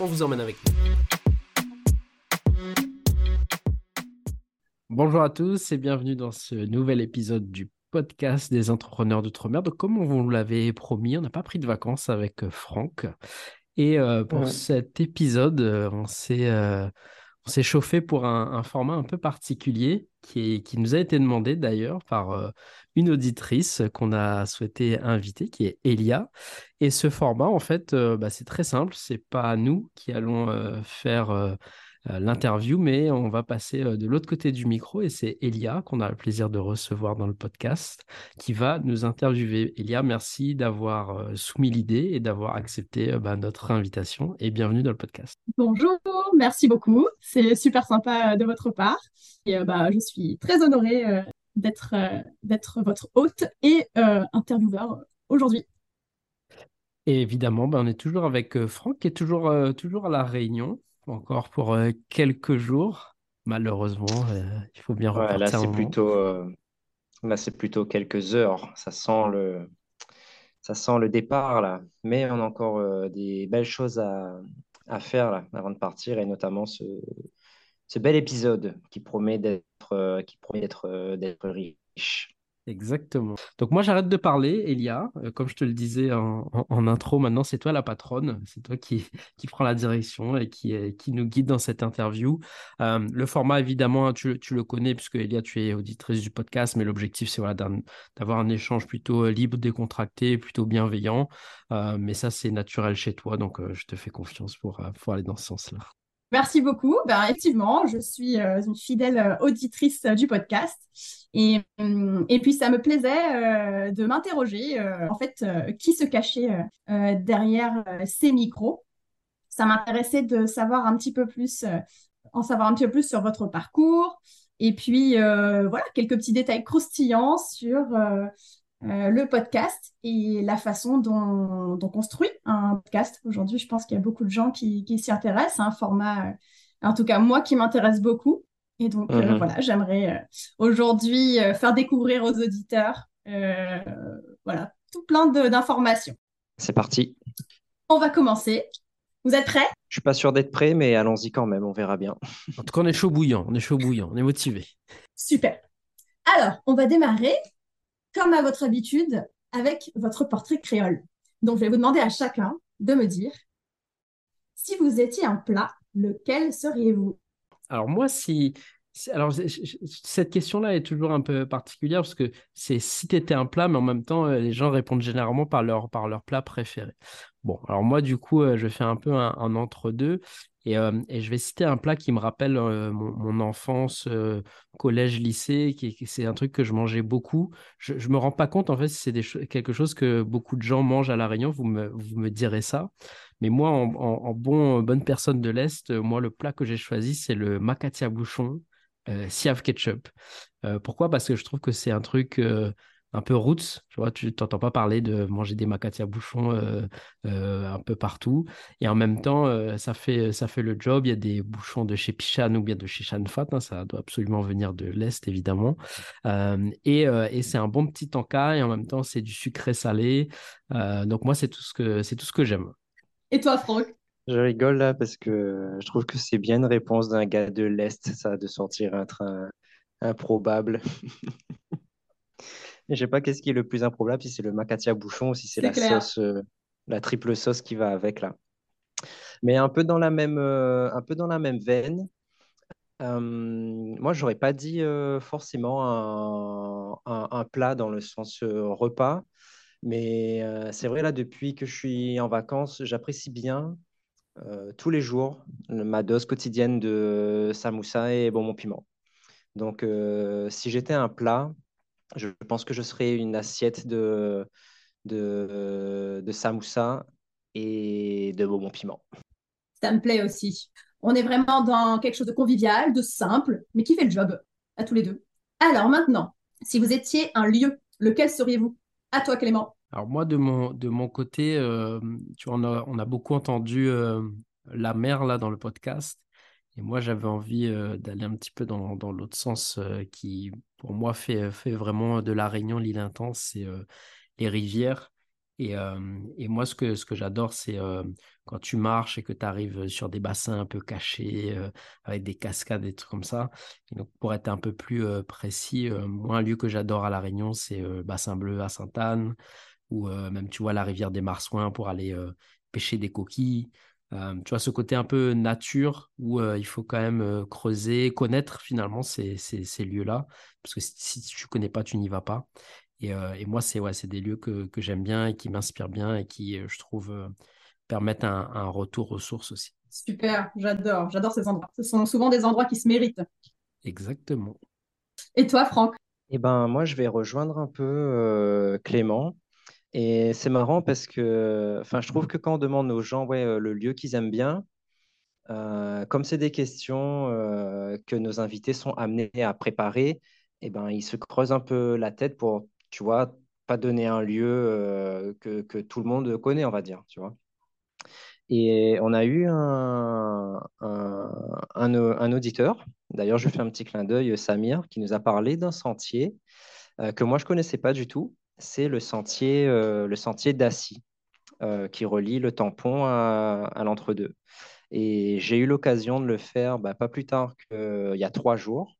on vous emmène avec nous. Bonjour à tous et bienvenue dans ce nouvel épisode du podcast des entrepreneurs d'outre-mer. Donc, comme on vous l'avait promis, on n'a pas pris de vacances avec euh, Franck. Et euh, pour cet épisode, euh, on s'est on s'est chauffé pour un, format un peu particulier qui, nous a été demandé d'ailleurs par une auditrice qu'on a souhaité inviter, qui est Elia. Et ce format, en fait, bah, c'est très simple. C'est pas nous qui allons faire euh, l'interview, mais on va passer euh, de l'autre côté du micro et c'est Elia qu'on a le plaisir de recevoir dans le podcast qui va nous interviewer. Elia, merci d'avoir euh, soumis l'idée et d'avoir accepté bah, notre invitation et bienvenue dans le podcast. Bonjour, merci beaucoup. C'est super sympa de votre part et bah, je suis très honorée d'être votre hôte et intervieweur aujourd'hui. Et évidemment, bah, on est toujours avec Franck qui est toujours, toujours à la Réunion encore pour euh, quelques jours. Malheureusement, euh, il faut bien repartir. là, c'est plutôt, euh, là, c'est plutôt quelques heures. Ça sent le, ça sent le départ là. Mais on a encore des belles choses à, à faire là, avant de partir, et notamment ce, ce bel épisode qui promet d'être, qui promet d'être, d'être riche. Exactement. Donc moi j'arrête de parler, Elia. Euh, comme je te le disais en, intro, maintenant c'est toi la patronne, c'est toi qui, qui prend la direction et qui, qui nous guide dans cette interview. Euh, le format évidemment, tu, tu, le connais puisque Elia, tu es auditrice du podcast, mais l'objectif c'est voilà, d'avoir un échange plutôt euh, libre, décontracté, plutôt bienveillant. mais ça c'est naturel chez toi, donc je te fais confiance pour, pour aller dans ce sens-là. Merci beaucoup. Ben, effectivement, je suis euh, une fidèle euh, auditrice euh, du podcast. Et, et puis, ça me plaisait de m'interroger, en fait, qui se cachait derrière ces micros. Ça m'intéressait de savoir un petit peu plus, en savoir un petit peu plus sur votre parcours. Et puis, voilà, quelques petits détails croustillants sur euh, le podcast et la façon dont, on construit un podcast. Aujourd'hui, je pense qu'il y a beaucoup de gens qui, s'y intéressent. un format, euh, en tout cas moi, qui m'intéresse beaucoup. Et donc, euh, mhm. voilà, j'aimerais aujourd'hui faire découvrir aux auditeurs, voilà, tout plein d'informations. C'est parti. On va commencer. Vous êtes prêts? Je suis pas sûr d'être prêt, mais allons-y quand même, on verra bien. En tout cas, on est chaud bouillant, on est chaud bouillant, on est motivé. Super. Alors, on va démarrer comme à votre habitude, avec votre portrait créole. Donc, je vais vous demander à chacun de me dire, si vous étiez un plat, lequel seriez-vous? Alors, moi, si. Alors, cette question-là est toujours un peu particulière parce que c'est si tu étais un plat, mais en même temps, euh, les gens répondent généralement par leur, par leur plat préféré. Bon, alors moi, du coup, euh, je fais un peu un, entre-deux. Euh, et, je vais citer un plat qui me rappelle mon, enfance, collège, lycée, qui, c'est un truc que je mangeais beaucoup. Je ne me rends pas compte, en fait, si c'est quelque chose que beaucoup de gens mangent à La Réunion, vous me, vous me direz ça. Mais moi, en, bon, bonne personne de l'Est, moi, le plat que j'ai choisi, c'est le macatia bouchon, siave ketchup. pourquoi? Parce que je trouve que c'est un truc un peu roots. Tu vois, tu t'entends pas parler de manger des macatis à bouchon euh, euh, un peu partout. Et en même temps, euh, ça, fait, ça fait le job. Il y a des bouchons de chez Pichan ou bien de chez Chanfat. Hein, ça doit absolument venir de l'Est, évidemment. et, et c'est un bon petit encas et en même temps, c'est du sucré salé. donc moi, c'est tout ce que, c'est tout ce que j'aime. Et toi, Franck? Je rigole là parce que je trouve que c'est bien une réponse d'un gars de l'Est, ça, de sortir un train improbable. Je sais pas qu'est-ce qui est le plus improbable, si c'est le macatia bouchon ou si c'est la sauce, euh, la triple sauce qui va avec là. Mais un peu dans la même, euh, un peu dans la même veine. Euh, moi, j'aurais pas dit forcément un, un, plat dans le sens repas, mais c'est vrai là depuis que je suis en vacances, j'apprécie bien tous les jours ma dose quotidienne de samoussa et bonbon piment. Donc, si j'étais un plat, je pense que je serai une assiette de, de, samoussa et de bonbons piment. Ça me plaît aussi. On est vraiment dans quelque chose de convivial, de simple, mais qui fait le job à tous les deux. Alors maintenant, si vous étiez un lieu, lequel seriez-vous? À toi, Clément. Alors moi, de mon, de mon côté, tu vois, on a, on a beaucoup entendu la mer là dans le podcast. Et moi, j'avais envie d'aller un petit peu dans, dans l'autre sens qui, pour moi, fait, fait vraiment de la Réunion l'île intense, c'est les rivières. Et, et, moi, ce que, ce que j'adore, c'est quand tu marches et que tu arrives sur des bassins un peu cachés, avec des cascades, des trucs comme ça. Donc, pour être un peu plus précis, moi, un lieu que j'adore à La Réunion, c'est Bassin Bleu à Sainte-Anne, ou même, tu vois, la rivière des Marsouins pour aller pêcher des coquilles. tu vois, ce côté un peu nature où il faut quand même creuser, connaître finalement ces, ces, ces lieux-là. Parce que si, tu ne connais pas, tu n'y vas pas. Et, et moi, c'est ouais, des lieux que, que j'aime bien et qui m'inspirent bien et qui, je trouve, permettent un, un, retour aux sources aussi. Super, j'adore, j'adore ces endroits. Ce sont souvent des endroits qui se méritent. Exactement. Et toi, Franck? Eh ben, moi, je vais rejoindre un peu Clément. Et c'est marrant parce que enfin, je trouve que quand on demande aux gens euh, le lieu qu'ils aiment bien, euh, comme c'est des questions euh, que nos invités sont amenés à préparer, eh ben, ils se creusent un peu la tête pour, tu vois, pas donner un lieu que, tout le monde connaît, on va dire, tu vois. Et on a eu un, un auditeur, d'ailleurs je fais un petit clin d'œil, Samir, qui nous a parlé d'un sentier que moi je connaissais pas du tout c'est le sentier, euh, sentier d'Assy, euh, qui relie le tampon à, l'entre-deux. Et j'ai eu l'occasion de le faire bah, pas plus tard qu'il y a trois jours.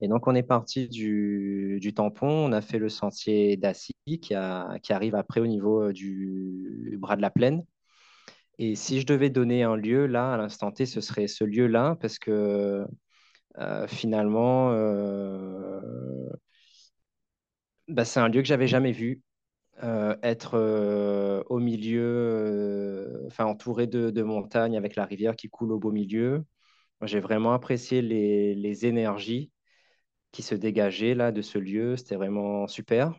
Et donc, on est parti du, tampon, on a fait le sentier d'Assy qui, arrive après au niveau euh, du bras de la plaine. Et si je devais donner un lieu là, à l'instant T, ce serait ce lieu-là, parce que finalement, bah, c'est un lieu que j'avais jamais vu. Euh, être euh, au milieu, euh, enfin entouré de, montagnes avec la rivière qui coule au beau milieu. J'ai vraiment apprécié les, les, énergies qui se dégageaient là de ce lieu. C'était vraiment super.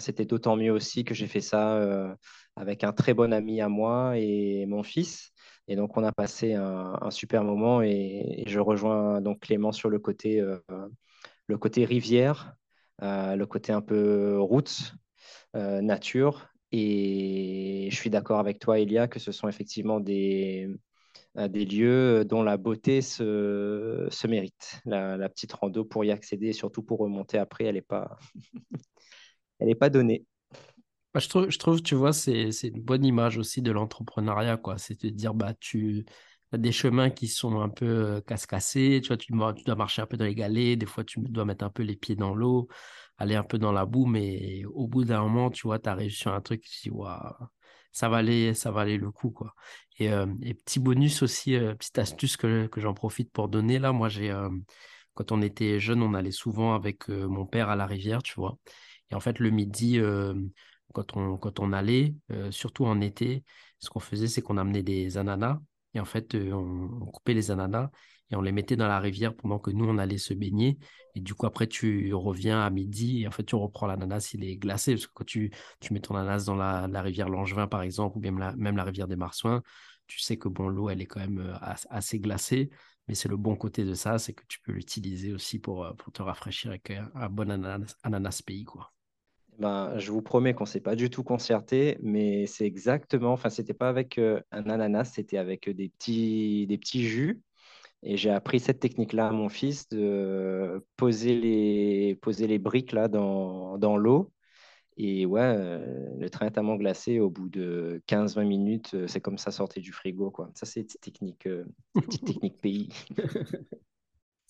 C'était d'autant mieux aussi que j'ai fait ça avec un très bon ami à moi et mon fils. Et donc, on a passé un, un super moment et, et, je rejoins donc Clément sur le côté, le côté rivière le côté un peu route, euh, nature. Et je suis d'accord avec toi, Elia, que ce sont effectivement des, euh, des lieux dont la beauté se, se mérite. La, petite rando pour y accéder surtout pour remonter après, elle n'est pas, pas donnée. Bah, je, trouve, je trouve, tu vois, c'est une bonne image aussi de l'entrepreneuriat. C'est de dire, bah, tu des chemins qui sont un peu casse-cassés, tu vois, tu, dois marcher un peu dans les galets, des fois, tu dois mettre un peu les pieds dans l'eau aller un peu dans la boue, mais au bout d'un moment, tu vois, tu arrives sur un truc, tu dis, ça va aller, ça le coup, quoi. Et, euh, petit bonus aussi, euh, petite astuce que, j'en profite pour donner, là, moi, j'ai, euh, quand on était jeune, on allait souvent avec mon père à la rivière, tu vois. Et en fait, le midi, quand, on, quand on allait, surtout en été, ce qu'on faisait, c'est qu'on amenait des ananas. Et en fait, on coupait les ananas et on les mettait dans la rivière pendant que nous, on allait se baigner. Et du coup, après, tu reviens à midi et en fait, tu reprends l'ananas, il est glacé. Parce que quand tu, tu mets ton ananas dans la, rivière Langevin, par exemple, ou même la, même la rivière des Marsouins, tu sais que bon, l'eau, elle est quand même euh, assez glacée. Mais c'est le bon côté de ça, c'est que tu peux l'utiliser aussi pour, euh, te rafraîchir avec un, bon ananas, ananas pays. Ben, je vous promets qu'on ne s'est pas du tout concerté, mais c'est exactement, enfin, c'était pas avec euh, un ananas, c'était avec des petits, des petits jus et j'ai appris cette technique-là à mon fils de poser les, poser les briques là dans, dans l'eau. Et ouais, euh, le train est glacé au bout de 15-20 minutes, euh, c'est comme ça sortait du frigo. Quoi. Ça, c'est une technique, euh, petite technique pays.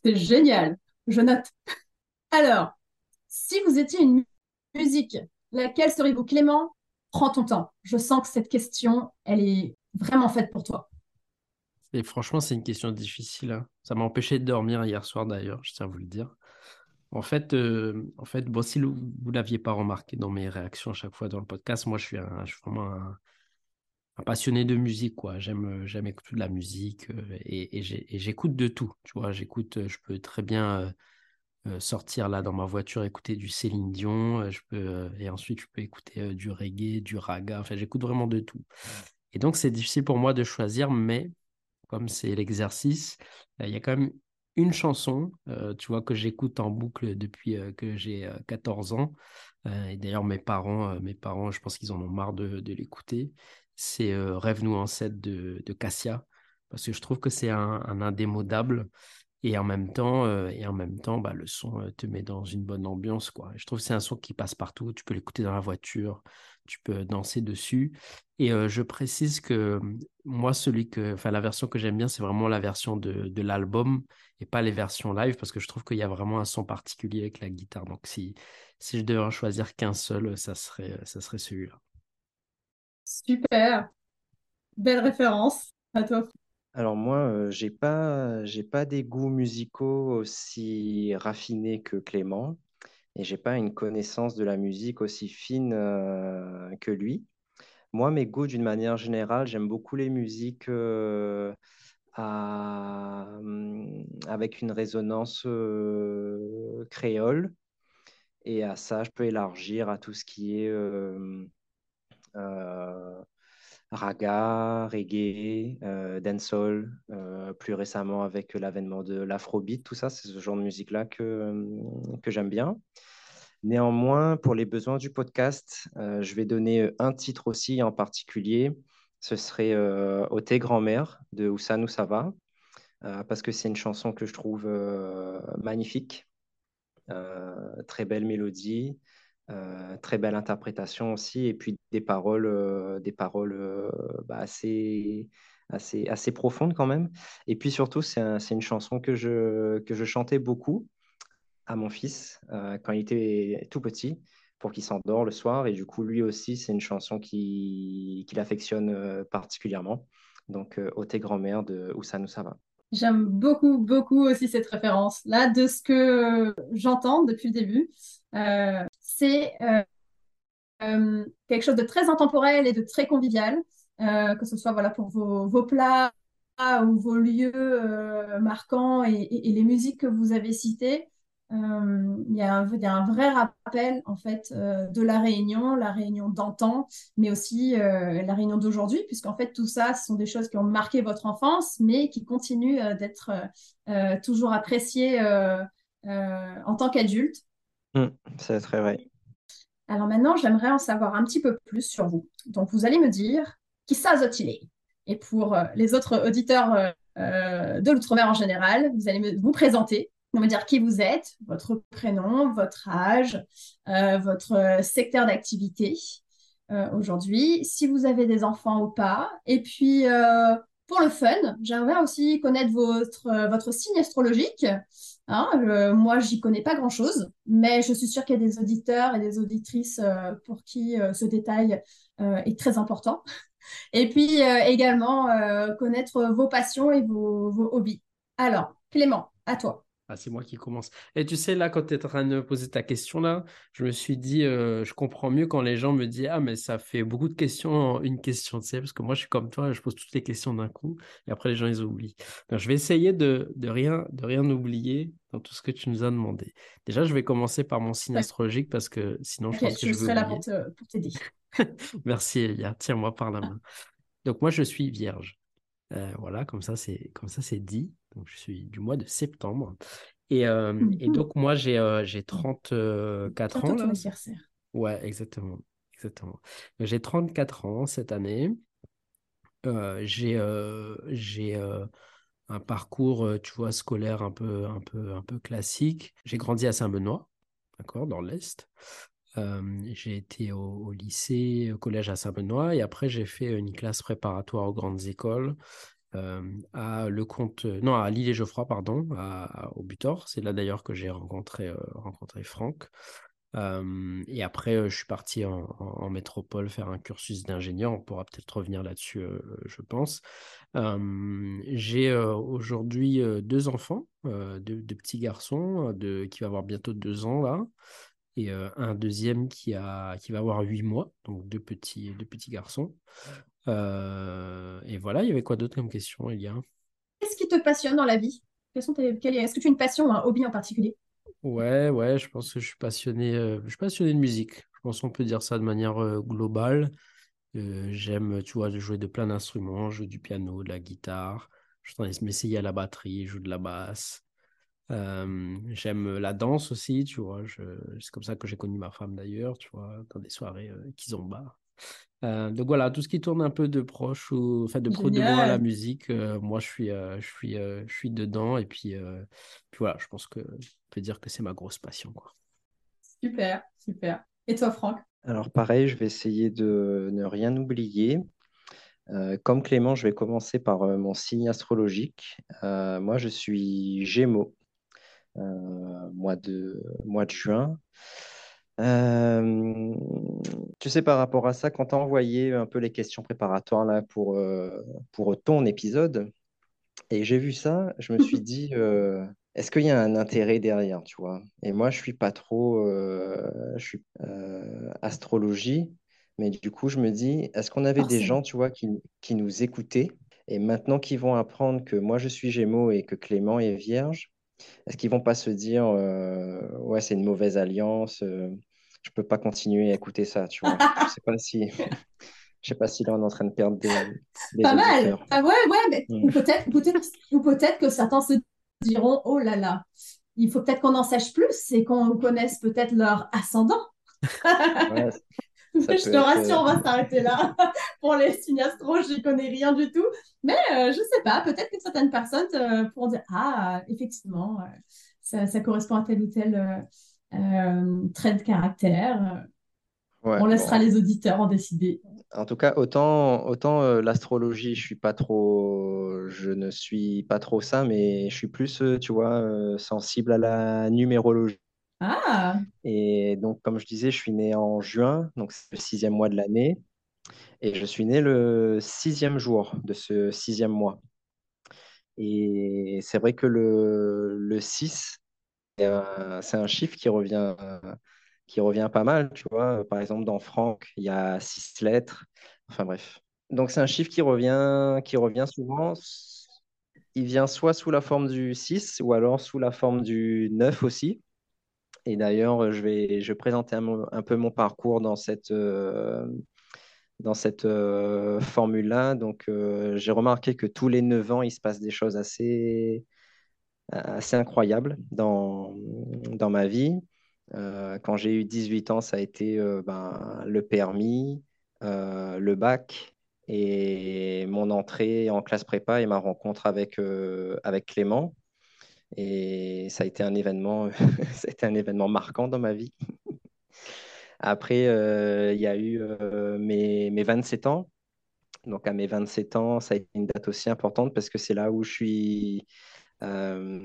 c'est génial. Je note. Alors, si vous étiez une musique, laquelle seriez-vous Clément? Prends ton temps. Je sens que cette question, elle est vraiment faite pour toi. Et franchement, c'est une question difficile. Hein. Ça m'a empêché de dormir hier soir d'ailleurs, je tiens à vous le dire. En fait, euh, en fait bon, si vous ne l'aviez pas remarqué dans mes réactions à chaque fois dans le podcast, moi je suis, un, je suis vraiment un, passionné de musique. quoi. J'aime, j'aime écouter de la musique euh, et, et, j'écoute de tout. Tu vois, j'écoute, je peux très bien euh, sortir là dans ma voiture, écouter du Céline Dion, je peux, et ensuite je peux écouter du reggae, du raga. Enfin, j'écoute vraiment de tout. Et donc, c'est difficile pour moi de choisir, mais comme c'est l'exercice, il y a quand même une chanson, tu vois, que j'écoute en boucle depuis que j'ai 14 ans. et d'ailleurs, mes parents, mes parents, je pense qu'ils en ont marre de, l'écouter. C'est Rêve-nous en 7 de, de Cassia, parce que je trouve que c'est un, indémodable. Et en même temps, et en même temps bah, le son te met dans une bonne ambiance. Quoi. Je trouve que c'est un son qui passe partout. Tu peux l'écouter dans la voiture, tu peux danser dessus. Et je précise que moi, celui que, enfin, la version que j'aime bien, c'est vraiment la version de, de l'album et pas les versions live parce que je trouve qu'il y a vraiment un son particulier avec la guitare. Donc, si, si je devais en choisir qu'un seul, ça serait, ça serait celui-là. Super. Belle référence. À toi. Alors moi, j'ai pas, j'ai pas des goûts musicaux aussi raffinés que Clément et j'ai pas une connaissance de la musique aussi fine euh, que lui. Moi, mes goûts, d'une manière générale, j'aime beaucoup les musiques euh, hum, avec une résonance euh, créole. Et à ça, je peux élargir à tout ce qui est raga, reggae, dancehall, plus récemment avec l'avènement de l'afrobeat, tout ça, c'est ce genre de musique-là que, hum, que j'aime bien. Néanmoins, pour les besoins du podcast, euh, je vais donner euh, un titre aussi en particulier. Ce serait euh, Ôté grand-mère de Oussane Oussava, euh, parce que c'est une chanson que je trouve magnifique. très belle mélodie, très belle interprétation aussi, et puis des paroles, des paroles bah, assez, assez, assez profondes quand même. Et puis surtout, c'est une chanson que je, que je chantais beaucoup à mon fils euh, quand il était tout petit pour qu'il s'endort le soir. Et du coup, lui aussi, c'est une chanson qu'il qui affectionne euh, particulièrement. Donc, euh, Ôté grand-mère de Oussa ça va. J'aime beaucoup, beaucoup aussi cette référence. Là, de ce que j'entends depuis le début, c'est quelque chose de très intemporel et de très convivial, que ce soit voilà, pour vos, plats ou vos lieux marquants et, les musiques que vous avez citées. Euh, il, y a un, vrai rappel en fait euh, de la réunion, la réunion d'antan, mais aussi euh, la réunion d'aujourd'hui, puisqu'en fait tout ça, ce sont des choses qui ont marqué votre enfance, mais qui continuent d'être toujours appréciées en tant qu'adulte. Mmh, c'est très vrai. Alors maintenant, j'aimerais en savoir un petit peu plus sur vous. Donc vous allez me dire qui ça est? Et pour les autres auditeurs de l'outre-mer en général, vous allez vous présenter on va dire qui vous êtes, votre prénom, votre âge, euh, votre secteur d'activité euh, aujourd'hui, si vous avez des enfants ou pas. Et puis, euh, pour le fun, j'aimerais aussi connaître votre, votre signe astrologique. Hein, moi, j'y connais pas grand-chose, mais je suis sûre qu'il y a des auditeurs et des auditrices pour qui ce détail est très important. Et puis également connaître vos passions et vos, hobbies. Alors, Clément, à toi. Ah, c'est moi qui commence. Et tu sais, là, quand tu es en train de me poser ta question, là, je me suis dit, euh, je comprends mieux quand les gens me disent, ah, mais ça fait beaucoup de questions une question, tu sais, parce que moi, je suis comme toi, je pose toutes les questions d'un coup, et après, les gens, ils oublient. Je vais essayer de, de, rien, de rien oublier dans tout ce que tu nous as demandé. Déjà, je vais commencer par mon signe astrologique, parce que sinon, je pense que je, je serai là pour t'aider. Merci, Elia. Tiens-moi par la main. Donc, moi, je suis vierge. Euh, voilà, comme ça, c'est comme ça, c'est dit. Donc, je suis du mois de septembre. Et, euh, et donc, moi, j'ai euh, j'ai 34 ans. Là. Ouais, exactement. exactement. J'ai 34 ans cette année. j'ai j'ai un parcours, tu vois, scolaire un peu, un peu, un peu classique. J'ai grandi à Saint-Benoît, d'accord, dans l'Est. j'ai été au, lycée, au collège à Saint-Benoît et après j'ai fait une classe préparatoire aux grandes écoles à le comte, non à l'île et Geoffroy pardon, au Butor. C'est là d'ailleurs que j'ai rencontré rencontré Franck. et après, je suis parti en, métropole faire un cursus d'ingénieur. On pourra peut-être revenir là-dessus, je pense. J'ai aujourd'hui deux enfants, deux, petits garçons de, qui va avoir bientôt deux ans là et un deuxième qui, a, qui va avoir huit mois, donc deux petits, deux petits garçons. et voilà, il y avait quoi d'autre comme question, Elia? Qu'est-ce qui te passionne dans la vie? Est-ce que tu as une passion ou un hobby en particulier? Ouais, ouais, je pense que je suis passionné, je suis passionné de musique. Je pense qu'on peut dire ça de manière globale. J'aime, tu vois, jouer de plein d'instruments. Je joue du piano, de la guitare. Je suis en train de m'essayer à la batterie, je joue de la basse. j'aime la danse aussi, tu vois. C'est comme ça que j'ai connu ma femme d'ailleurs, tu vois, dans des soirées euh, kizomba. Euh, donc voilà, tout ce qui tourne un peu de proche ou enfin de près de loin à la musique, euh, moi je suis, euh, je suis, je suis dedans et puis, puis voilà, je pense que on peut dire que c'est ma grosse passion quoi. Super, super. Et toi Franck? Alors pareil, je vais essayer de ne rien oublier. comme Clément, je vais commencer par mon signe astrologique. moi, je suis Gémeaux, mois de, mois de juin. Euh, tu sais, par rapport à ça, quand tu as envoyé un peu les questions préparatoires là, pour, euh, pour ton épisode, et j'ai vu ça, je me suis dit, euh, est-ce qu'il y a un intérêt derrière, tu vois? Et moi, je suis pas trop, je suis astrologie, mais du coup, je me dis, est-ce qu'on avait des gens, tu vois, qui, qui nous écoutaient, et maintenant qu'ils vont apprendre que moi, je suis Gémeaux et que Clément est Vierge, est-ce qu'ils vont pas se dire, euh, ouais, c'est une mauvaise alliance, euh, je peux pas continuer à écouter ça, tu vois? je sais pas si, je sais pas si là on est en train de perdre des, des Pas mal. Ah ouais, ouais, mais mm. peut-être, peut-être, ou peut-être que certains se diront, oh là là, il faut peut-être qu'on en sache plus et qu'on connaisse peut-être leur ascendant. ouais, je te rassure, on va euh, s'arrêter là. Pour les signes astro, je n'y connais rien du tout. Mais euh, je ne sais pas, peut-être que certaines personnes euh, pourront dire Ah, effectivement, ça, correspond à tel ou tel trait de caractère. on laissera les auditeurs en décider. En tout cas, autant, autant l'astrologie, je suis pas trop, je ne suis pas trop ça, mais je suis plus, tu vois, sensible à la numérologie. Ah. Et donc, comme je disais, je suis né en juin, donc c'est le sixième mois de l'année. Et je suis né le sixième jour de ce sixième mois. Et c'est vrai que le, le 6, c'est un, chiffre qui revient, qui revient pas mal, tu vois. Par exemple, dans Franck, il y a six lettres. Enfin bref. Donc c'est un chiffre qui revient, qui revient souvent. Il vient soit sous la forme du 6 ou alors sous la forme du 9 aussi. Et d'ailleurs, je vais, je présenter un, peu mon parcours dans cette, euh, cette euh, formule-là. Donc, euh, j'ai remarqué que tous les 9 ans, il se passe des choses assez, assez incroyables dans, dans ma vie. Quand j'ai eu 18 ans, ça a été ben, le permis, le bac et mon entrée en classe prépa et ma rencontre avec, avec Clément. Et ça a été un événement, ça un événement marquant dans ma vie. Après, euh, il y a eu euh, mes, mes, 27 ans. Donc, à mes 27 ans, ça a été une date aussi importante parce que c'est là où je suis. Euh,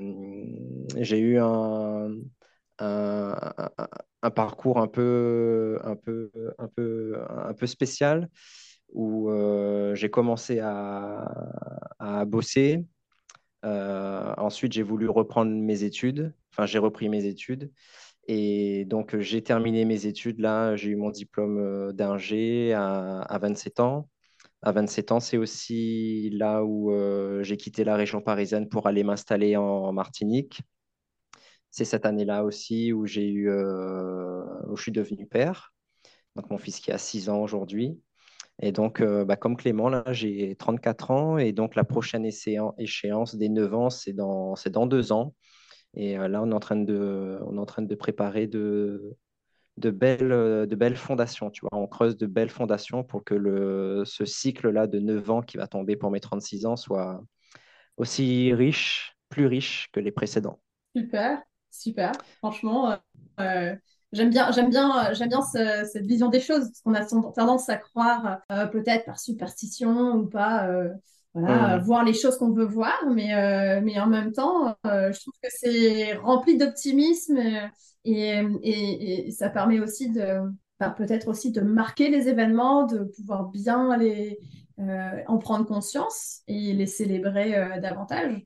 j'ai eu un, un, parcours un peu, un peu, un peu, un peu spécial où j'ai commencé à, bosser, euh, ensuite, j'ai voulu reprendre mes études. Enfin, j'ai repris mes études. Et donc, j'ai terminé mes études. Là, j'ai eu mon diplôme euh, d'ingé à, à, 27 ans. À 27 ans, c'est aussi là où euh, j'ai quitté la région parisienne pour aller m'installer en, Martinique. C'est cette année-là aussi où j'ai eu, où je suis devenu père. Donc, mon fils qui a 6 ans aujourd'hui. Et donc, euh, bah, comme Clément, là, j'ai 34 ans et donc la prochaine échéance des 9 ans, c'est dans, dans deux ans. Et euh, là, on est en train de, on est en train de préparer de, de, belles, de belles fondations. Tu vois, on creuse de belles fondations pour que le, ce cycle-là de 9 ans qui va tomber pour mes 36 ans soit aussi riche, plus riche que les précédents. Super, super. Franchement, euh, J'aime bien, j'aime bien, j'aime bien cette vision des choses, parce qu'on a tendance à croire, euh, peut-être par superstition ou pas, euh, voilà, voir les choses qu'on veut voir, mais, euh, mais en même temps, je trouve que c'est rempli d'optimisme et, et, ça permet aussi de, bah, peut-être aussi de marquer les événements, de pouvoir bien les, en prendre conscience et les célébrer davantage.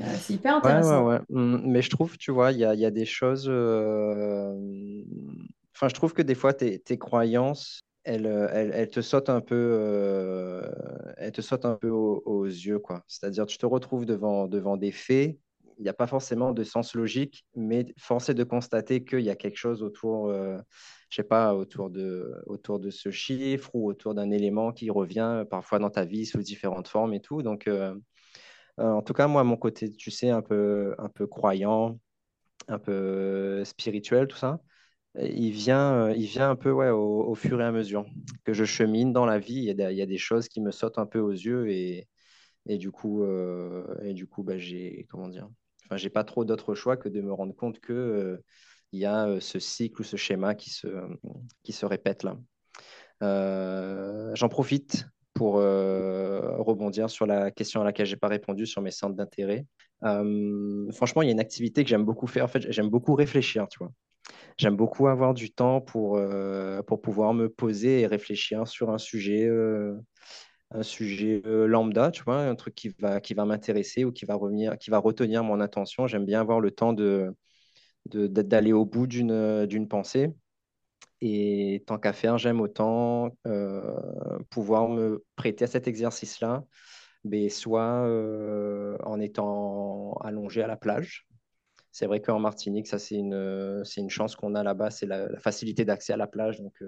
Euh, c'est hyper intéressant. Ouais, ouais, mmh, Mais je trouve, tu vois, il y a, y a, des choses. Euh, enfin, je trouve que des fois, tes, tes croyances, elles, euh, elles, elles, te sautent un peu, elles te sautent un peu aux, yeux, quoi. C'est-à-dire, tu te retrouves devant, devant des faits il n'y a pas forcément de sens logique, mais force est de constater qu'il y a quelque chose autour, euh, je sais pas, autour de, autour de ce chiffre ou autour d'un élément qui revient parfois dans ta vie sous différentes formes et tout. Donc, en tout cas, moi, mon côté, tu sais, un peu, un peu croyant, un peu spirituel, tout ça, il vient, il vient un peu ouais, au, fur et à mesure que je chemine dans la vie. Il y, a, des choses qui me sautent un peu aux yeux et, et du coup, euh, et du coup bah, j'ai comment dire enfin, j'ai pas trop d'autre choix que de me rendre compte que euh, il y a euh, ce cycle ou ce schéma qui se, qui se répète là. J'en profite pour rebondir sur la question à laquelle j'ai pas répondu sur mes centres d'intérêt. franchement, il y a une activité que j'aime beaucoup faire. En fait, j'aime beaucoup réfléchir, tu. J'aime beaucoup avoir du temps pour, pour pouvoir me poser et réfléchir sur un sujet un sujet euh, lambda, tu vois, un truc qui va, qui va m'intéresser ou qui va, revenir, qui va retenir mon attention. J'aime bien avoir le temps de, d'aller au bout d'une, d'une pensée. Et tant qu'à faire, j'aime autant euh, pouvoir me prêter à cet exercice-là, soit euh, en étant allongé à la plage. C'est vrai qu'en Martinique, ça c'est une, c'est une chance qu'on a là-bas, c'est la, facilité d'accès à la plage. Donc,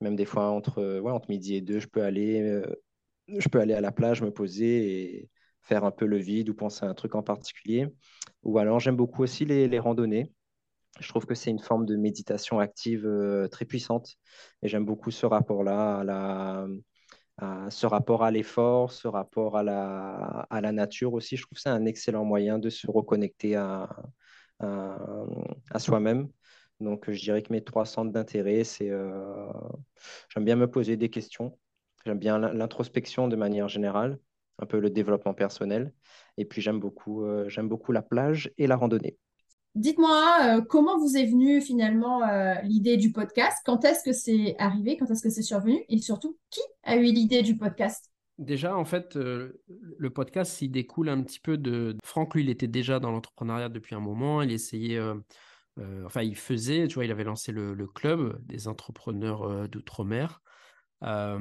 même des fois, entre, ouais, entre midi et deux, je peux aller je peux aller à la plage, me poser et faire un peu le vide ou penser à un truc en particulier. Ou alors, j'aime beaucoup aussi les, randonnées. Je trouve que c'est une forme de méditation active euh, très puissante. Et j'aime beaucoup ce rapport-là, ce rapport à l'effort, ce rapport à la, nature aussi. Je trouve que c'est un excellent moyen de se reconnecter à, à, soi-même. Donc, je dirais que mes trois centres d'intérêt, c'est euh, j'aime bien me poser des questions J'aime bien l'introspection de manière générale, un peu le développement personnel. Et puis j'aime beaucoup, euh, j'aime beaucoup la plage et la randonnée. Dites-moi, euh, comment vous est venue finalement euh, l'idée du podcast? Quand est-ce que c'est arrivé? Quand est-ce que c'est survenu? Et surtout, qui a eu l'idée du podcast? Déjà, en fait, le podcast, il découle un petit peu de... Franck, lui, il était déjà dans l'entrepreneuriat depuis un moment. Il essayait... enfin, il faisait, tu vois, il avait lancé le, club des entrepreneurs d'outre-mer dans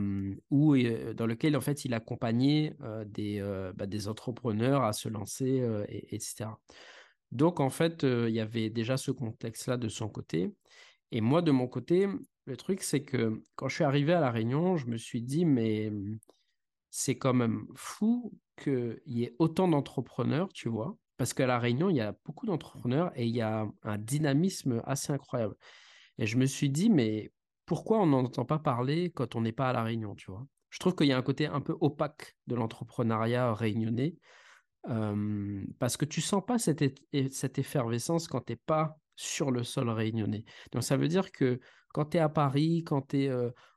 lequel en fait il accompagnait des, bah, des entrepreneurs à se lancer, et, etc. Donc en fait, il y avait déjà ce contexte-là de son côté. Et moi, de mon côté, le truc, c'est que quand je suis arrivé à La Réunion, je me suis dit, mais mmh, c'est quand même fou qu'il y ait autant d'entrepreneurs, tu vois, parce qu'à La Réunion, il y a beaucoup d'entrepreneurs et il y a un dynamisme assez incroyable. Et je me suis dit, mais pourquoi on n'en entend pas parler quand on n'est pas à La Réunion, tu vois? Je trouve qu'il y a un côté un peu opaque de l'entrepreneuriat réunionnais, parce que tu sens pas cette, cette effervescence quand tu n'es pas sur le sol réunionnais. Donc ça veut dire que quand tu es à Paris, quand tu es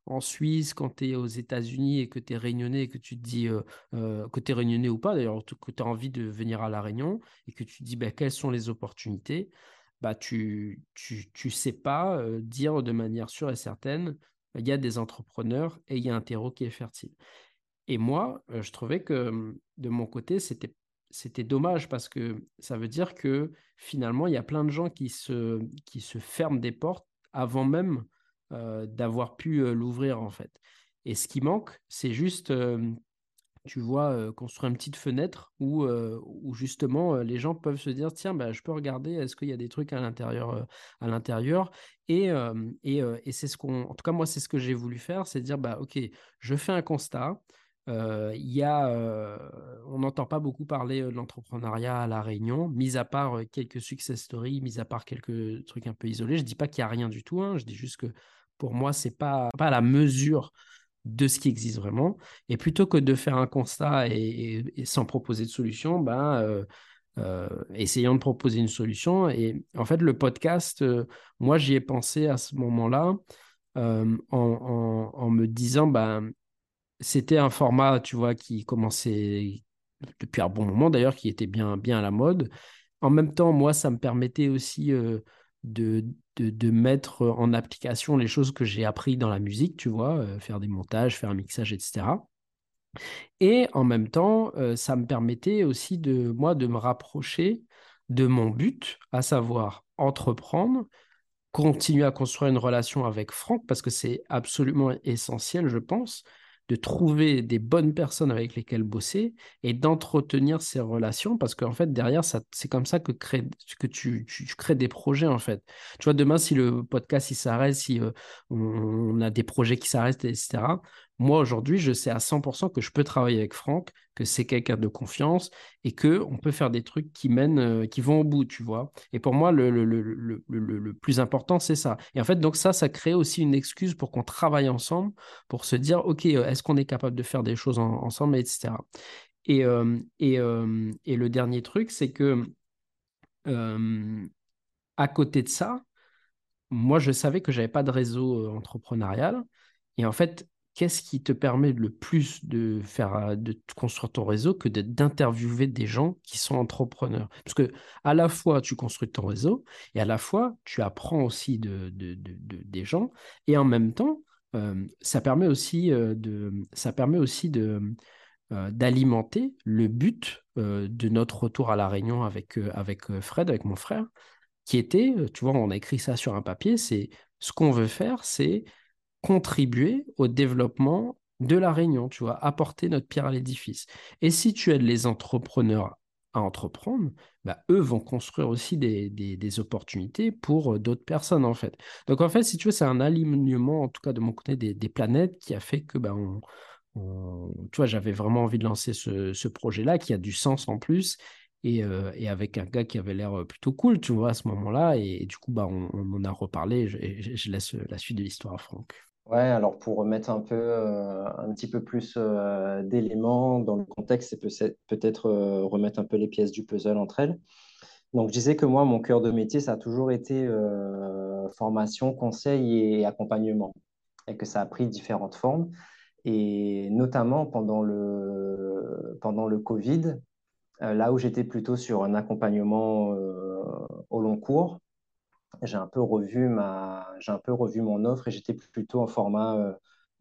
en Suisse, quand tu es aux États-Unis et que tu es réunionnais et que tu te dis que tu es réunionnais ou pas, d'ailleurs, que tu as envie de venir à La Réunion et que tu te dis bah, quelles sont les opportunités, bah, tu tu, tu sais pas dire de manière sûre et certaine, il y a des entrepreneurs et il y a un terreau qui est fertile. Et moi, je trouvais que de mon côté, c'était c'était dommage parce que ça veut dire que finalement, il y a plein de gens qui se, qui se ferment des portes avant même d'avoir pu l'ouvrir en fait. Et ce qui manque, c'est juste tu vois, construire une petite fenêtre où, où justement les gens peuvent se dire tiens, bah, je peux regarder, est-ce qu'il y a des trucs à l'intérieur à l'intérieur? Et, et, et c'est ce qu'on, en tout cas, moi, c'est ce que j'ai voulu faire, c'est dire bah, ok, je fais un constat. Y a, on n'entend pas beaucoup parler de l'entrepreneuriat à La Réunion, mis à part quelques success stories, mis à part quelques trucs un peu isolés. Je dis pas qu'il n'y a rien du tout, hein, je dis juste que pour moi, c'est pas, pas à la mesure de ce qui existe vraiment. Et plutôt que de faire un constat et, sans proposer de solution, ben, essayons de proposer une solution. Et en fait, le podcast, moi, j'y ai pensé à ce moment-là en, me disant, ben, c'était un format, tu vois, qui commençait depuis un bon moment d'ailleurs, qui était bien, bien à la mode. En même temps, moi, ça me permettait aussi de, de, mettre en application les choses que j'ai appris dans la musique, tu vois, euh, faire des montages, faire un mixage, etc. Et en même temps, euh, ça me permettait aussi de moi de me rapprocher de mon but, à savoir entreprendre, continuer à construire une relation avec Franck, parce que c'est absolument essentiel, je pense. De trouver des bonnes personnes avec lesquelles bosser et d'entretenir ces relations parce qu'en fait, derrière, c'est comme ça que, crée, tu, crées des projets, en fait. Tu vois, demain, si le podcast s'arrête, si euh, on, a des projets qui s'arrêtent, etc., moi, aujourd'hui, je sais à 100% que je peux travailler avec Franck, que c'est quelqu'un de confiance et que on peut faire des trucs qui mènent, euh, qui vont au bout, tu vois. Et pour moi, le, plus important, c'est ça. Et en fait, donc ça, ça crée aussi une excuse pour qu'on travaille ensemble, pour se dire, OK, euh, est-ce qu'on est capable de faire des choses ensemble, etc. Et, euh, et, et, le dernier truc, c'est que à côté de ça, moi, je savais que j'avais pas de réseau entrepreneurial. Et en fait, qu'est-ce qui te permet le plus de faire euh, de construire ton réseau que d'interviewer des gens qui sont entrepreneurs? Parce que à la fois tu construis ton réseau et à la fois tu apprends aussi de, des gens et en même temps euh, ça permet aussi euh, de ça permet aussi de d'alimenter le but de notre retour à la Réunion avec avec Fred avec mon frère qui était tu vois on a écrit ça sur un papier c'est ce qu'on veut faire c'est contribuer au développement de la Réunion, tu vois, apporter notre pierre à l'édifice. Et si tu aides les entrepreneurs à entreprendre, bah, eux vont construire aussi des, des, opportunités pour euh, d'autres personnes, en fait. Donc, en fait, si tu veux, c'est un alignement, en tout cas de mon côté, des, planètes qui a fait que, bah, on, tu vois, j'avais vraiment envie de lancer ce, projet-là qui a du sens en plus et, euh, et, avec un gars qui avait l'air euh, plutôt cool, tu vois, à ce moment-là. Et, du coup, bah, on, en a reparlé. Je laisse la suite de l'histoire à Franck. Ouais, alors pour remettre un peu, euh, un petit peu plus euh, d'éléments dans le contexte, c'est peut-être euh, remettre un peu les pièces du puzzle entre elles. Donc, je disais que moi, mon cœur de métier, ça a toujours été formation, conseil et accompagnement, et que ça a pris différentes formes. Et notamment pendant le, pendant le Covid, là où j'étais plutôt sur un accompagnement au long cours, j'ai un peu revu ma, j'ai un peu revu mon offre et j'étais plutôt en format euh,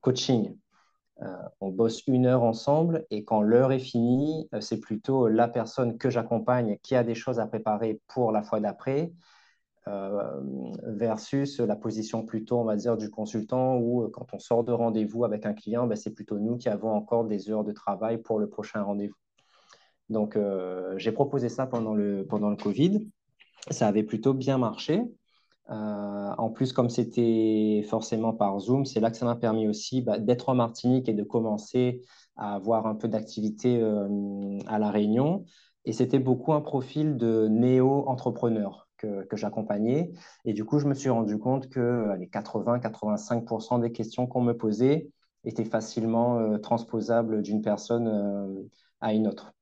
coaching. Euh, on bosse une heure ensemble et quand l'heure est finie, euh, c'est plutôt la personne que j'accompagne qui a des choses à préparer pour la fois d'après versus la position plutôt, on va dire, du consultant où quand on sort de rendez-vous avec un client, ben, c'est plutôt nous qui avons encore des heures de travail pour le prochain rendez-vous. Donc, j'ai proposé ça pendant le, pendant le Covid. Ça avait plutôt bien marché. Euh, en plus, comme c'était forcément par Zoom, c'est là que ça m'a permis aussi bah, d'être en Martinique et de commencer à avoir un peu d'activité euh, à La Réunion. Et c'était beaucoup un profil de néo-entrepreneur que, j'accompagnais. Et du coup, je me suis rendu compte que les 80-85% des questions qu'on me posait étaient facilement euh, transposables d'une personne à une autre.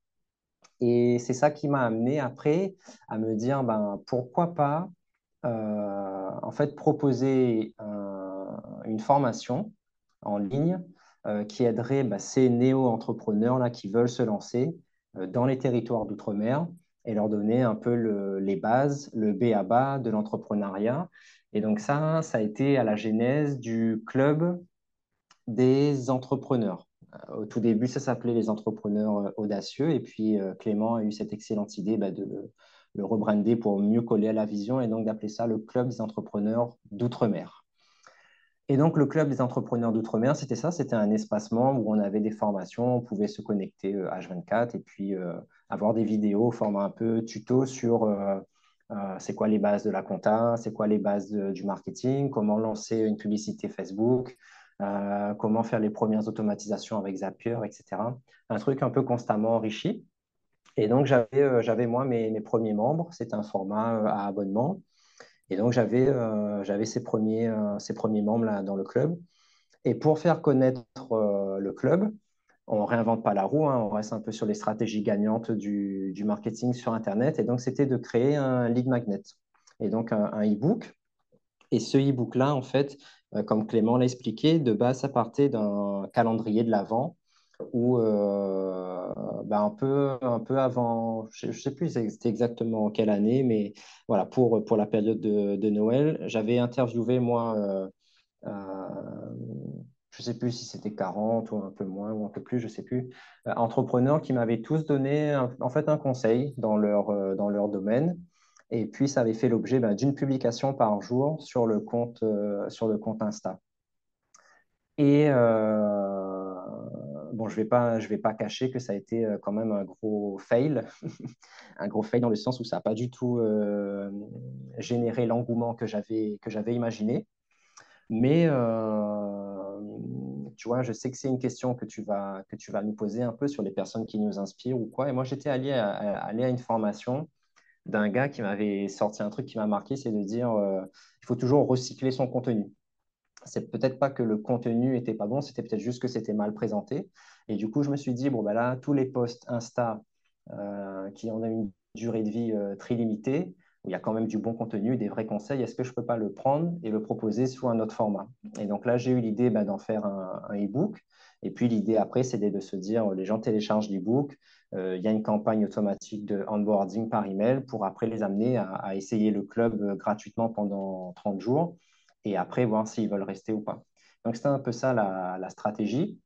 Et c'est ça qui m'a amené après à me dire, ben, pourquoi pas en fait proposer une formation en ligne euh, qui aiderait bah, ces néo-entrepreneurs qui veulent se lancer euh, dans les territoires d'outre-mer et leur donner un peu les bases, le B à bas de l'entrepreneuriat. Et donc ça, ça a été à la genèse du club des entrepreneurs. Au tout début, ça s'appelait les entrepreneurs audacieux. Et puis Clément a eu cette excellente idée bah, de, le rebrander pour mieux coller à la vision et donc d'appeler ça le Club des entrepreneurs d'outre-mer. Et donc, le Club des entrepreneurs d'outre-mer, c'était ça, c'était un espacement où on avait des formations, on pouvait se connecter H24 euh, et puis euh, avoir des vidéos format un peu tuto sur euh, c'est quoi les bases de la compta, c'est quoi les bases du marketing, comment lancer une publicité Facebook, comment faire les premières automatisations avec Zapier, etc. Un truc un peu constamment enrichi. Et donc, j'avais, euh, j'avais moi mes, premiers membres. C'était un format euh, à abonnement. Et donc, j'avais, euh, j'avais ces, premiers, ces premiers membres là, dans le club. Et pour faire connaître le club, on ne réinvente pas la roue, hein. on reste un peu sur les stratégies gagnantes du, du, marketing sur Internet. Et donc, c'était de créer un lead magnet. Et donc, un, un e-book. Et ce e-book-là, en fait, comme Clément l'a expliqué, de base, ça partait d'un calendrier de l'Avent où euh, ben, un, peu, un peu avant, je ne sais plus exactement quelle année, mais voilà, pour, pour la période de, Noël, j'avais interviewé, moi, euh, euh, je ne sais plus si c'était 40 ou un peu moins ou un peu plus, je ne sais plus, entrepreneurs qui m'avaient tous donné en fait un conseil dans leur, dans leur domaine. Et puis, ça avait fait l'objet ben, d'une publication par jour sur le compte, sur le compte Insta. Et, bon, je ne vais, vais pas cacher que ça a été quand même un gros fail. un gros fail dans le sens où ça n'a pas du tout généré l'engouement que j'avais imaginé. Mais tu vois, je sais que c'est une question que tu, vas, que tu vas nous poser un peu sur les personnes qui nous inspirent ou quoi. Et moi, j'étais allé à, à une formation d'un gars qui m'avait sorti un truc qui m'a marqué, c'est de dire il faut toujours recycler son contenu c'est peut-être pas que le contenu était pas bon, c'était peut-être juste que c'était mal présenté. Et du coup, je me suis dit, bon, ben là, tous les posts Insta euh, qui ont une durée de vie euh, très limitée, où il y a quand même du bon contenu, des vrais conseils, est-ce que je peux pas le prendre et le proposer sous un autre format? Et donc là, j'ai eu l'idée ben, d'en faire un, e-book. Et puis l'idée après, c'était de se dire, les gens téléchargent l'e-book, euh, il y a une campagne automatique de onboarding par email pour après les amener à essayer le club gratuitement pendant 30 jours et après voir s'ils veulent rester ou pas. Donc c'était un peu ça la, stratégie.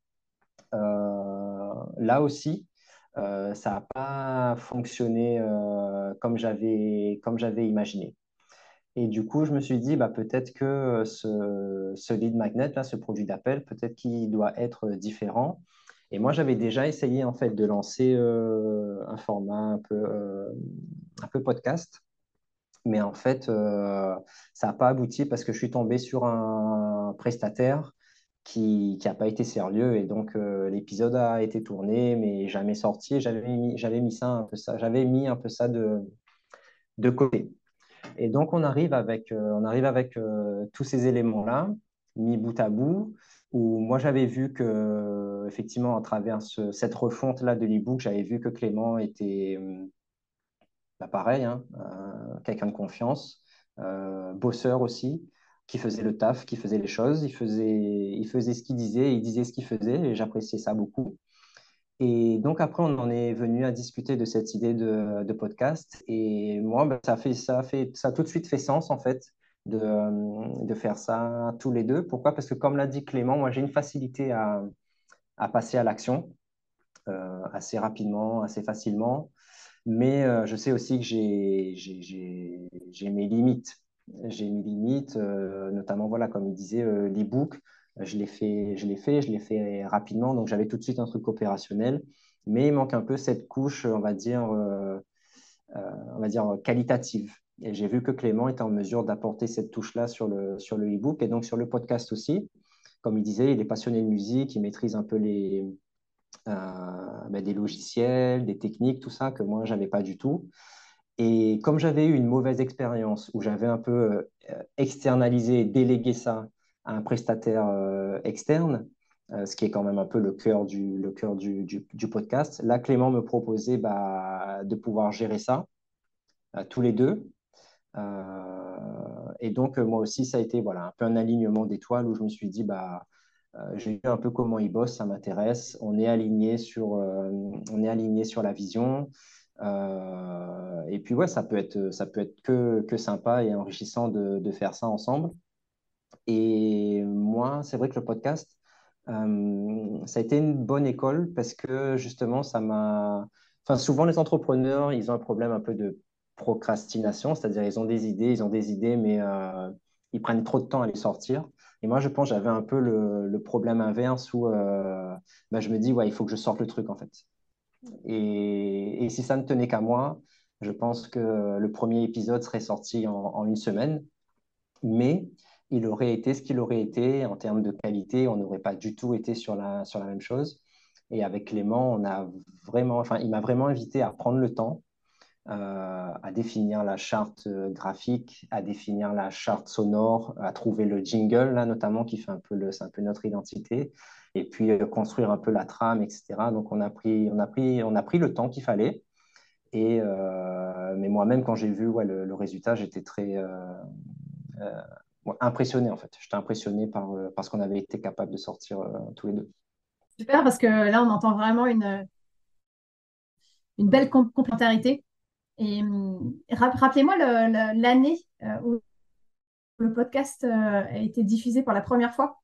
Euh, là aussi, euh, ça n'a pas fonctionné euh, comme j'avais imaginé. Et du coup, je me suis dit, bah, peut-être que ce, ce, lead magnet, là, ce produit d'appel, peut-être qu'il doit être différent. Et moi, j'avais déjà essayé en fait de lancer un format un peu, un peu podcast mais en fait, euh, ça n'a pas abouti parce que je suis tombé sur un prestataire qui n'a pas été sérieux et donc euh, l'épisode a été tourné mais jamais sorti. J'avais mis, mis ça un peu ça, mis un peu ça de, de côté. Et donc on arrive avec, euh, on arrive avec tous ces éléments-là mis bout à bout. Où moi j'avais vu que effectivement à travers cette refonte là de l'ebook, j'avais vu que Clément était bah, pareil, hein, euh, quelqu'un de confiance, euh, bosseur aussi, qui faisait le taf, qui faisait les choses, il faisait, il faisait ce qu'il disait, il disait ce qu'il faisait, et j'appréciais ça beaucoup. Et donc après, on en est venu à discuter de cette idée de, podcast. Et moi, bah, ça, fait, ça, fait, ça a tout de suite fait sens, en fait, de, de faire ça tous les deux. Pourquoi? Parce que comme l'a dit Clément, moi, j'ai une facilité à, à passer à l'action euh, assez rapidement, assez facilement. Mais euh, je sais aussi que j'ai mes limites. J'ai mes limites, euh, notamment, voilà, comme il disait, euh, l'e-book, je l'ai fait, je l'ai fait, je l'ai fait rapidement, donc j'avais tout de suite un truc opérationnel. Mais il manque un peu cette couche, on va dire, on va dire qualitative. Et j'ai vu que Clément était en mesure d'apporter cette touche-là sur le, sur le e-book et donc sur le podcast aussi. Comme il disait, il est passionné de musique, il maîtrise un peu les, euh, ben, des logiciels, des techniques, tout ça que moi, j'avais pas du tout. Et comme j'avais eu une mauvaise expérience où j'avais un peu euh, externalisé, délégué ça à un prestataire euh, externe, ce qui est quand même un peu le cœur du, le cœur du, du, podcast, là, Clément me proposait bah, de pouvoir gérer ça tous les deux. et donc, moi aussi, ça a été voilà, un peu un alignement d'étoiles où je me suis dit, bah, j'ai vu un peu comment il bosse, ça m'intéresse. On est aligné sur, euh, on est aligné sur la vision. Euh, et puis ouais, ça peut être, ça peut être que, que sympa et enrichissant de, de, faire ça ensemble. Et moi, c'est vrai que le podcast, ça a été une bonne école parce que justement, ça m'a. Enfin, souvent les entrepreneurs, ils ont un problème un peu de procrastination, c'est-à-dire ils ont des idées, ils ont des idées, mais ils prennent trop de temps à les sortir. Et moi, je pense j'avais un peu le, problème inverse où euh, bah, je me dis, ouais, il faut que je sorte le truc en fait. Et, si ça ne tenait qu'à moi, je pense que le premier épisode serait sorti en, une semaine. Mais il aurait été ce qu'il aurait été en termes de qualité. On n'aurait pas du tout été sur la, sur la même chose. Et avec Clément, on a vraiment, enfin, il m'a vraiment invité à prendre le temps à définir la charte euh, graphique, à définir la charte sonore, à trouver le jingle, là notamment, qui fait un peu, le, un peu notre identité, et puis euh, construire un peu la trame, etc. Donc on a pris, on a pris, on a pris le temps qu'il fallait. Et, mais moi-même, quand j'ai vu ouais, le, résultat, j'étais très impressionné en fait. J'étais impressionné par, par ce qu'on avait été capable de sortir tous les deux. Super, parce que là, on entend vraiment une, une belle complémentarité et hum, rappelez-moi l'année euh, où le podcast euh, a été diffusé pour la première fois.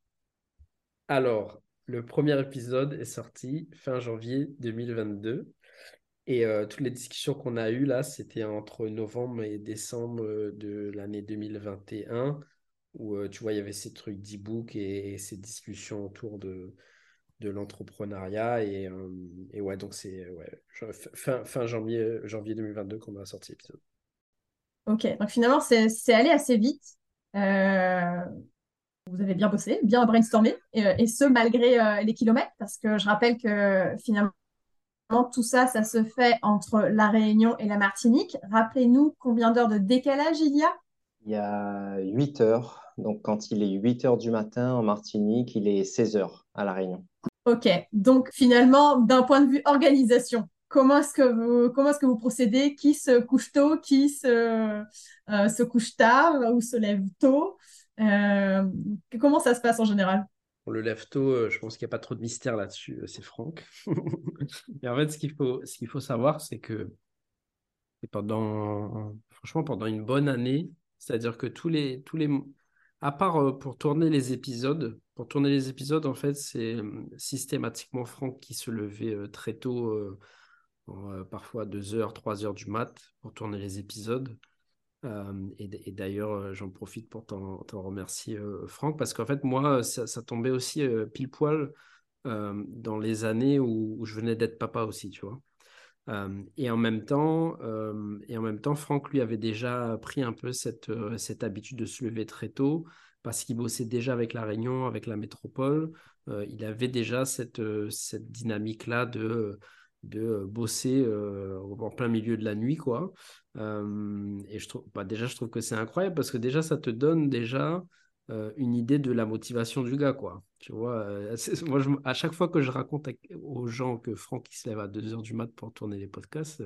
Alors, le premier épisode est sorti fin janvier 2022. Et euh, toutes les discussions qu'on a eues là, c'était entre novembre et décembre de l'année 2021, où tu vois, il y avait ces trucs d'e-book et, ces discussions autour de, de l'entrepreneuriat. Et, et, ouais, donc c'est ouais, fin, fin janvier, janvier 2022 qu'on a sorti l'épisode. Ok, donc finalement, c'est allé assez vite. Euh, vous avez bien bossé, bien brainstormé, et, et ce malgré euh, les kilomètres, parce que je rappelle que finalement, tout ça, ça se fait entre La Réunion et la Martinique. Rappelez-nous combien d'heures de décalage il y a? Il y a 8 heures. Donc, quand il est 8 heures du matin en Martinique, il est 16 heures à La Réunion. Ok, donc finalement, d'un point de vue organisation, comment est-ce que vous, comment est-ce que vous procédez? Qui se couche tôt? Qui se, euh, se couche tard ou se lève tôt? Euh, Comment ça se passe en général? On le lève tôt, euh, je pense qu'il n'y a pas trop de mystère là-dessus, c'est Franck. Mais en fait, ce qu'il faut, ce qu'il faut savoir, c'est que pendant, franchement, pendant une bonne année, c'est-à-dire que tous les, tous les, à part pour tourner les épisodes, pour tourner les épisodes, en fait, c'est systématiquement Franck qui se levait très tôt euh, parfois 2 heures, 3 heures du mat pour tourner les épisodes. Euh, et, d'ailleurs, euh, j'en profite pour t'en remercier, Franck, parce qu'en fait, moi, ça, tombait aussi pile poil dans les années où, je venais d'être papa aussi, tu vois. et en même temps, et en même temps, Franck lui avait déjà pris un peu cette, cette habitude de se lever très tôt parce qu'il bossait déjà avec la Réunion, avec la métropole. il avait déjà cette, cette dynamique-là de de euh, bosser euh, en plein milieu de la nuit, quoi. Euh, et je trouve, bah, déjà, je trouve que c'est incroyable parce que déjà, ça te donne déjà une idée de la motivation du gars, quoi. Tu vois, moi, à chaque fois que je raconte aux gens que Franck il se lève à 2h du mat pour tourner les podcasts,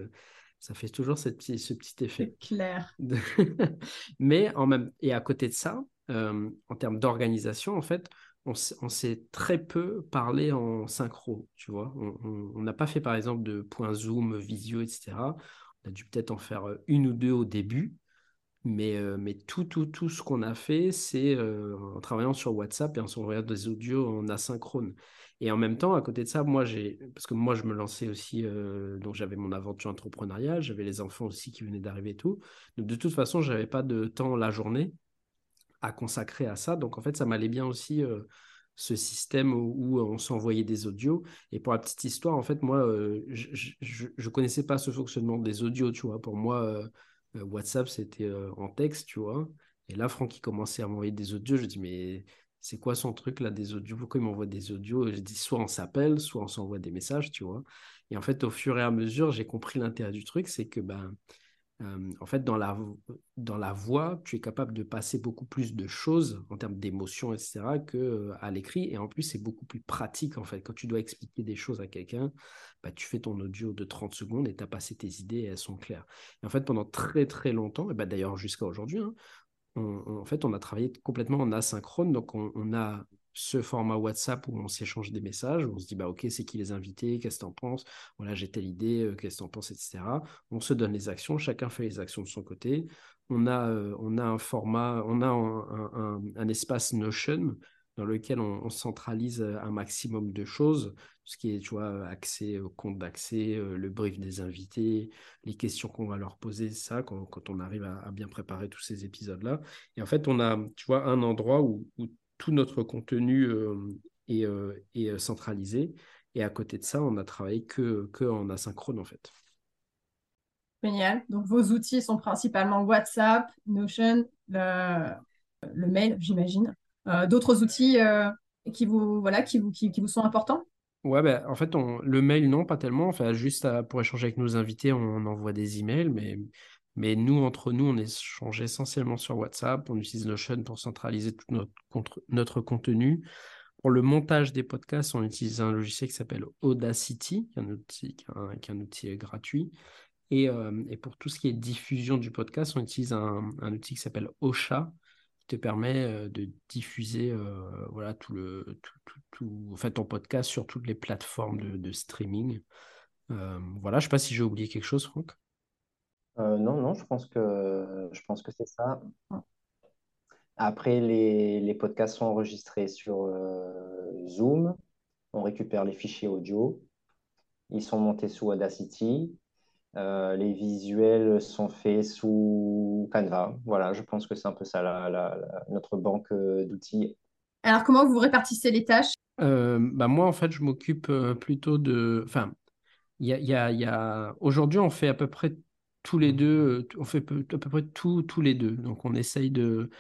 ça fait toujours cette ce petit effet. clair. Mais en même et à côté de ça, en termes d'organisation, en fait, on, s'est très peu parlé en synchro, tu vois. On n'a pas fait, par exemple, de point zoom, visio, etc. On a dû peut-être en faire euh, une ou deux au début, mais, euh, mais tout, tout, tout ce qu'on a fait, c'est euh, en travaillant sur WhatsApp et en s'envoyant des audios en asynchrone. Et en même temps, à côté de ça, moi, j'ai, parce que moi, je me lançais aussi, donc j'avais mon aventure entrepreneuriale, j'avais les enfants aussi qui venaient d'arriver et tout. Donc, de toute façon, je n'avais pas de temps la journée à consacrer à ça. Donc en fait, ça m'allait bien aussi euh, ce système où, on s'envoyait des audios. Et pour la petite histoire, en fait, moi, euh, je connaissais pas ce fonctionnement des audios, tu vois. Pour moi, euh, WhatsApp, c'était en texte, tu vois. Et là, Franck, il commençait à m'envoyer des audios. Je dis, mais c'est quoi son truc là des audios? Pourquoi il m'envoie des audios? Je dis, soit on s'appelle, soit on s'envoie des messages, tu vois. Et en fait, au fur et à mesure, j'ai compris l'intérêt du truc, c'est que ben, en fait, dans la, dans la voix, tu es capable de passer beaucoup plus de choses en termes d'émotions, etc., qu'à à l'écrit. Et en plus, c'est beaucoup plus pratique, en fait. Quand tu dois expliquer des choses à quelqu'un, bah, tu fais ton audio de 30 secondes et tu as passé tes idées et elles sont claires. Et en fait, pendant très, très longtemps, et bah, d'ailleurs jusqu'à aujourd'hui, hein, en fait, on a travaillé complètement en asynchrone. Donc, on a ce format WhatsApp où on s'échange des messages, on se dit bah ok c'est qui les invités, qu'est-ce que tu en penses, voilà j'ai telle idée, euh, qu'est-ce que tu en penses, etc. On se donne les actions, chacun fait les actions de son côté. On a, euh, on a un format, on a un, espace Notion dans lequel on, centralise un maximum de choses, ce qui est, tu vois, accès au compte d'accès, euh, le brief des invités, les questions qu'on va leur poser, ça, quand, on arrive à, bien préparer tous ces épisodes-là. Et en fait, on a, tu vois, un endroit où, où tout notre contenu euh, est, euh, euh, centralisé. Et à côté de ça, on a travaillé que, que en asynchrone, en fait. Génial. Donc, vos outils sont principalement WhatsApp, Notion, le, le mail, j'imagine. D'autres outils qui, vous, voilà, qui, vous, qui, vous sont importants? Ouais, ben, en fait, on, le mail, non, pas tellement. Enfin, juste pour échanger avec nos invités, on envoie des emails, mais mais nous, entre nous, on échange essentiellement sur WhatsApp. On utilise Notion pour centraliser tout notre, contenu. Pour le montage des podcasts, on utilise un logiciel qui s'appelle Audacity, qui est un outil, euh, gratuit. Et, euh, pour tout ce qui est diffusion du podcast, on utilise un, outil qui s'appelle Ocha, qui te permet euh, de diffuser voilà, tout le, ton podcast sur toutes les plateformes de, de streaming. voilà, je ne sais pas si j'ai oublié quelque chose, Franck. Euh, non, non, je pense que, je pense que c'est ça. Après, les, les podcasts sont enregistrés sur euh, Zoom. On récupère les fichiers audio. Ils sont montés sous Audacity. Euh, les visuels sont faits sous Canva. Voilà, je pense que c'est un peu ça, la, notre banque d'outils. Alors, comment vous répartissez les tâches? Bah moi, en fait, je m'occupe plutôt de. Enfin, il y a, y a, y a... aujourd'hui, on fait à peu près tous les deux, on fait à peu près tout, tous les deux. Donc, on essaye de,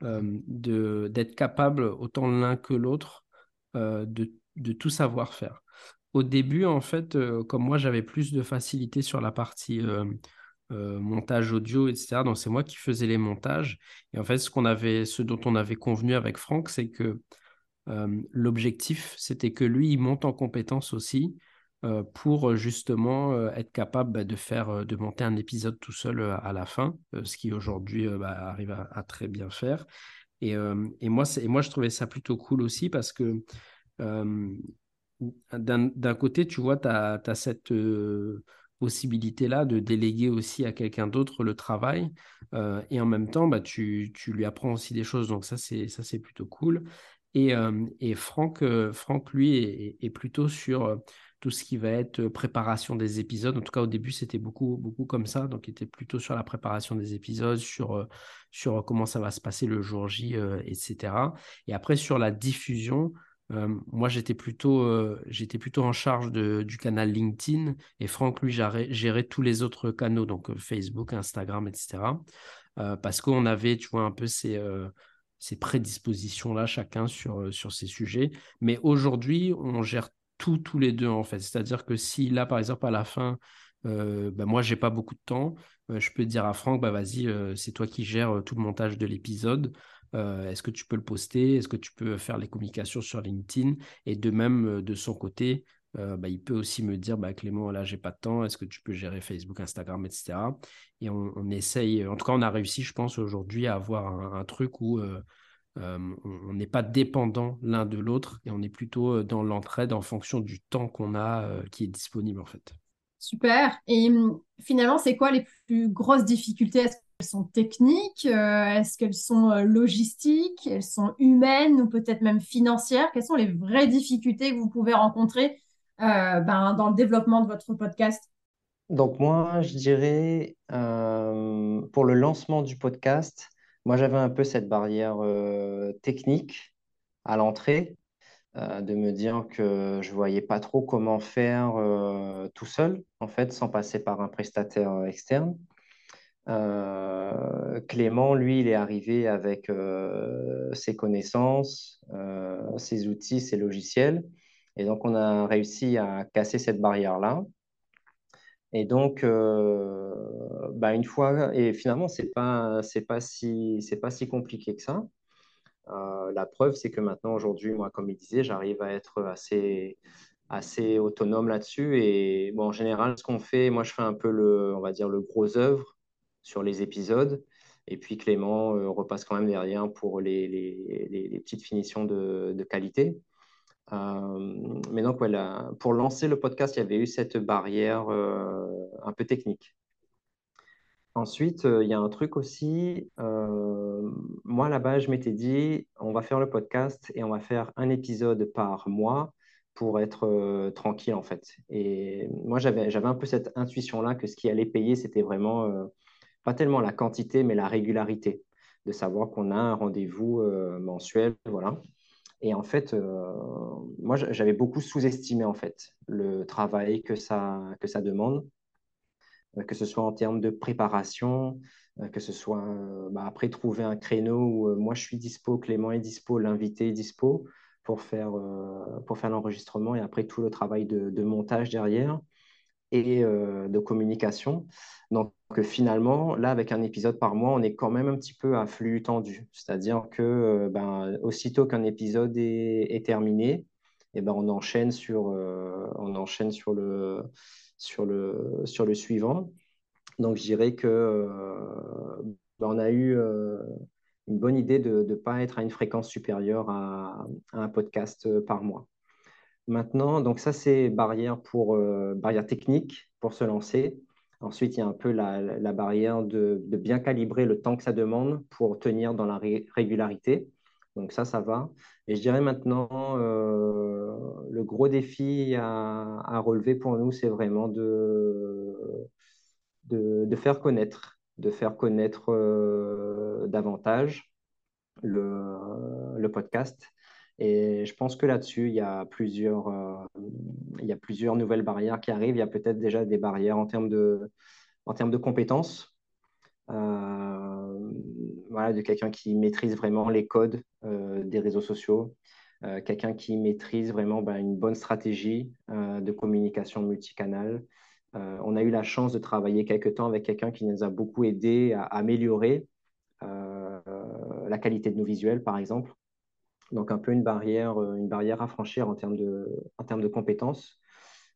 de, d'être capable, autant l'un que l'autre, de, de tout savoir faire. Au début, en fait, comme moi, j'avais plus de facilité sur la partie montage audio, etc. Donc, c'est moi qui faisais les montages. Et en fait, ce, qu'on avait, ce dont on avait convenu avec Franck, c'est que l'objectif, c'était que lui, il monte en compétence aussi pour justement être capable bah, de faire, de monter un épisode tout seul à la fin, ce qui aujourd'hui bah, arrive à, très bien faire. Et, moi, moi, je trouvais ça plutôt cool aussi parce que d'un côté, tu vois, tu as, cette possibilité-là de déléguer aussi à quelqu'un d'autre le travail. et en même temps, bah, tu, lui apprends aussi des choses. Donc ça, c'est plutôt cool. Et, et Franck, lui, est, plutôt sur tout ce qui va être préparation des épisodes. En tout cas, au début, c'était beaucoup, beaucoup comme ça. Donc, il était plutôt sur la préparation des épisodes, sur, sur comment ça va se passer le jour J, etc. Et après, sur la diffusion, moi, j'étais plutôt, plutôt en charge du canal LinkedIn et Franck, lui, gérait, tous les autres canaux, donc Facebook, Instagram, etc. parce qu'on avait, tu vois, un peu ces ces prédispositions-là, chacun sur, euh, sur ces sujets. Mais aujourd'hui, on gère tous les deux, en fait. C'est-à-dire que si là, par exemple, à la fin, euh, bah, moi, j'ai pas beaucoup de temps, euh, je peux dire à Franck, bah, vas-y, euh, c'est toi qui gères tout le montage de l'épisode. Est-ce que tu peux le poster? Est-ce que tu peux faire les communications sur LinkedIn? Et de même, de son côté, bah, il peut aussi me dire bah, Clément, là, j'ai pas de temps, est-ce que tu peux gérer Facebook, Instagram, etc. Et on, essaye, en tout cas, on a réussi, je pense, aujourd'hui à avoir un, truc où on n'est pas dépendant l'un de l'autre et on est plutôt dans l'entraide en fonction du temps qu'on a qui est disponible, en fait. Super. Et finalement, c'est quoi les plus grosses difficultés? Est-ce qu'elles sont techniques Est-ce qu'elles sont logistiques? Elles sont humaines ou peut-être même financières? Quelles sont les vraies difficultés que vous pouvez rencontrer euh, ben, dans le développement de votre podcast? Donc moi, je dirais, euh, pour le lancement du podcast, moi j'avais un peu cette barrière euh, technique à l'entrée, de me dire que je voyais pas trop comment faire tout seul, en fait, sans passer par un prestataire externe. Clément, lui, il est arrivé avec ses connaissances, ses outils, ses logiciels. Et donc, on a réussi à casser cette barrière-là. Et donc, euh, bah une fois, et finalement, ce n'est pas, pas, si, pas si compliqué que ça. Euh, la preuve, c'est que maintenant, aujourd'hui, moi, comme il disait, j'arrive à être assez, assez autonome là-dessus. Et bon, en général, ce qu'on fait, moi, je fais un peu le, on va dire, le gros œuvre sur les épisodes. Et puis Clément euh, repasse quand même derrière pour les, les, les, petites finitions de, de qualité. Euh, mais donc, voilà, pour lancer le podcast, il y avait eu cette barrière euh, un peu technique. Ensuite, euh, il y a un truc aussi. moi, là-bas, je m'étais dit, on va faire le podcast et on va faire un épisode par mois pour être tranquille, en fait. Et moi, j'avais, j'avais un peu cette intuition-là que ce qui allait payer, c'était vraiment pas tellement la quantité, mais la régularité, de savoir qu'on a un rendez-vous mensuel, voilà. Et en fait, euh, moi, j'avais beaucoup sous-estimé en fait le travail que ça, que ça demande, euh, que ce soit en termes de préparation, euh, que ce soit bah, après trouver un créneau où moi je suis dispo, Clément est dispo, l'invité est dispo pour faire, pour faire l'enregistrement et après tout le travail de montage derrière et de communication. Donc finalement, là, avec un épisode par mois, on est quand même un petit peu à flux tendu. C'est-à-dire que ben, aussitôt qu'un épisode est, terminé, et eh ben, on enchaîne sur, on enchaîne sur, le, sur, le, sur le suivant. Donc je dirais que ben, on a eu une bonne idée de ne pas être à une fréquence supérieure à un podcast par mois. Maintenant, donc ça, c'est barrière, pour, euh, barrière technique pour se lancer. Ensuite, il y a un peu la, barrière de, bien calibrer le temps que ça demande pour tenir dans la régularité. Donc ça, ça va. Et je dirais maintenant, euh, le gros défi à, relever pour nous, c'est vraiment de, de, faire connaître, de faire connaître euh, davantage le, le podcast Et je pense que là-dessus, il y a plusieurs, il y a plusieurs nouvelles barrières qui arrivent. Il y a peut-être déjà des barrières en termes de, en termes de compétences. voilà, de quelqu'un qui maîtrise vraiment les codes des réseaux sociaux, quelqu'un qui maîtrise vraiment ben, une bonne stratégie de communication multicanal, euh, on a eu la chance de travailler quelques temps avec quelqu'un qui nous a beaucoup aidé à améliorer euh, la qualité de nos visuels, par exemple. Donc un peu une barrière, euh, une barrière à franchir en termes de, en termes de compétences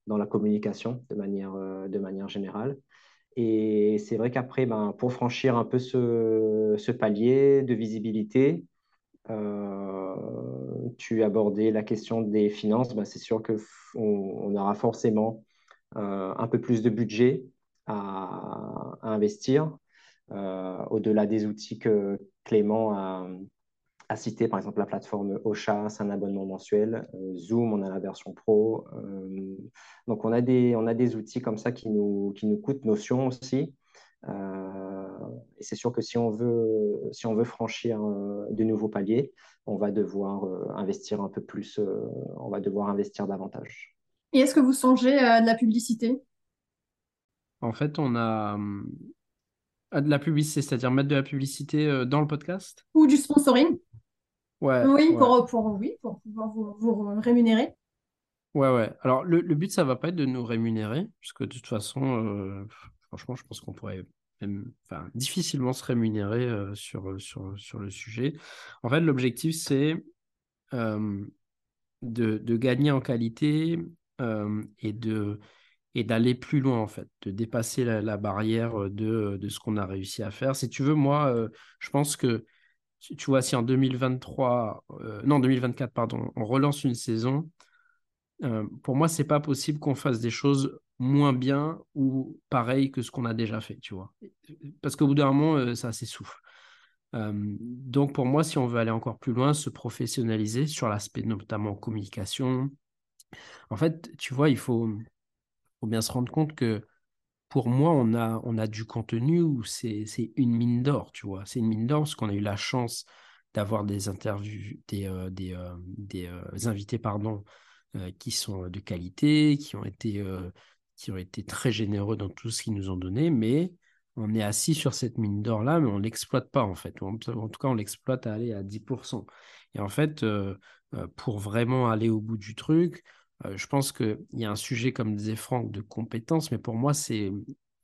dans la communication de manière, de manière générale. Et c'est vrai qu'après, ben, pour franchir un peu ce, palier de visibilité, tu abordais la question des finances. Ben, c'est sûr qu'on on aura forcément euh, un peu plus de budget à, investir, euh, au-delà des outils que Clément a, cité, par exemple la plateforme Ocha, c'est un abonnement mensuel. Euh, Zoom, on a la version pro. donc on a, des, on a des outils comme ça qui nous, qui nous coûtent notion aussi. et c'est sûr que si on veut, si on veut franchir de nouveaux paliers, on va devoir investir un peu plus, on va devoir investir davantage. Et est-ce que vous songez à de la publicité? En fait, on a de la publicité, c'est-à-dire mettre de la publicité euh, dans le podcast? Ou du sponsoring? Ouais. Oui, Pour, pour, oui, pour pouvoir vous, rémunérer. Ouais, ouais. Alors, le, le, but, ça va pas être de nous rémunérer, puisque de toute façon, euh, franchement, je pense qu'on pourrait même, enfin, difficilement se rémunérer euh, sur, sur, sur le sujet. En fait, l'objectif, c'est de, de, gagner en qualité euh, et de et d'aller plus loin en fait, de dépasser la, barrière de, de ce qu'on a réussi à faire. Si tu veux, moi, euh, je pense que tu vois, si en 2023, euh, non 2024, pardon, on relance une saison, pour moi, c'est pas possible qu'on fasse des choses moins bien ou pareil que ce qu'on a déjà fait, tu vois. Parce qu'au bout d'un moment, ça s'essouffle. donc pour moi, si on veut aller encore plus loin, se professionnaliser sur l'aspect notamment communication, en fait, tu vois, il faut, bien se rendre compte que pour moi, on a, on a du contenu où c'est une mine d'or, tu vois. C'est une mine d'or parce qu'on a eu la chance d'avoir des interviews, des, euh, des, euh, euh, invités, pardon, qui sont de qualité, qui ont, été, qui ont été très généreux dans tout ce qu'ils nous ont donné, mais on est assis sur cette mine d'or-là, mais on ne l'exploite pas, en fait. En, tout cas, on l'exploite à aller à 10%. Et en fait, pour vraiment aller au bout du truc, euh, je pense qu'il y a un sujet, comme disait Franck, de compétences, mais pour moi, c'est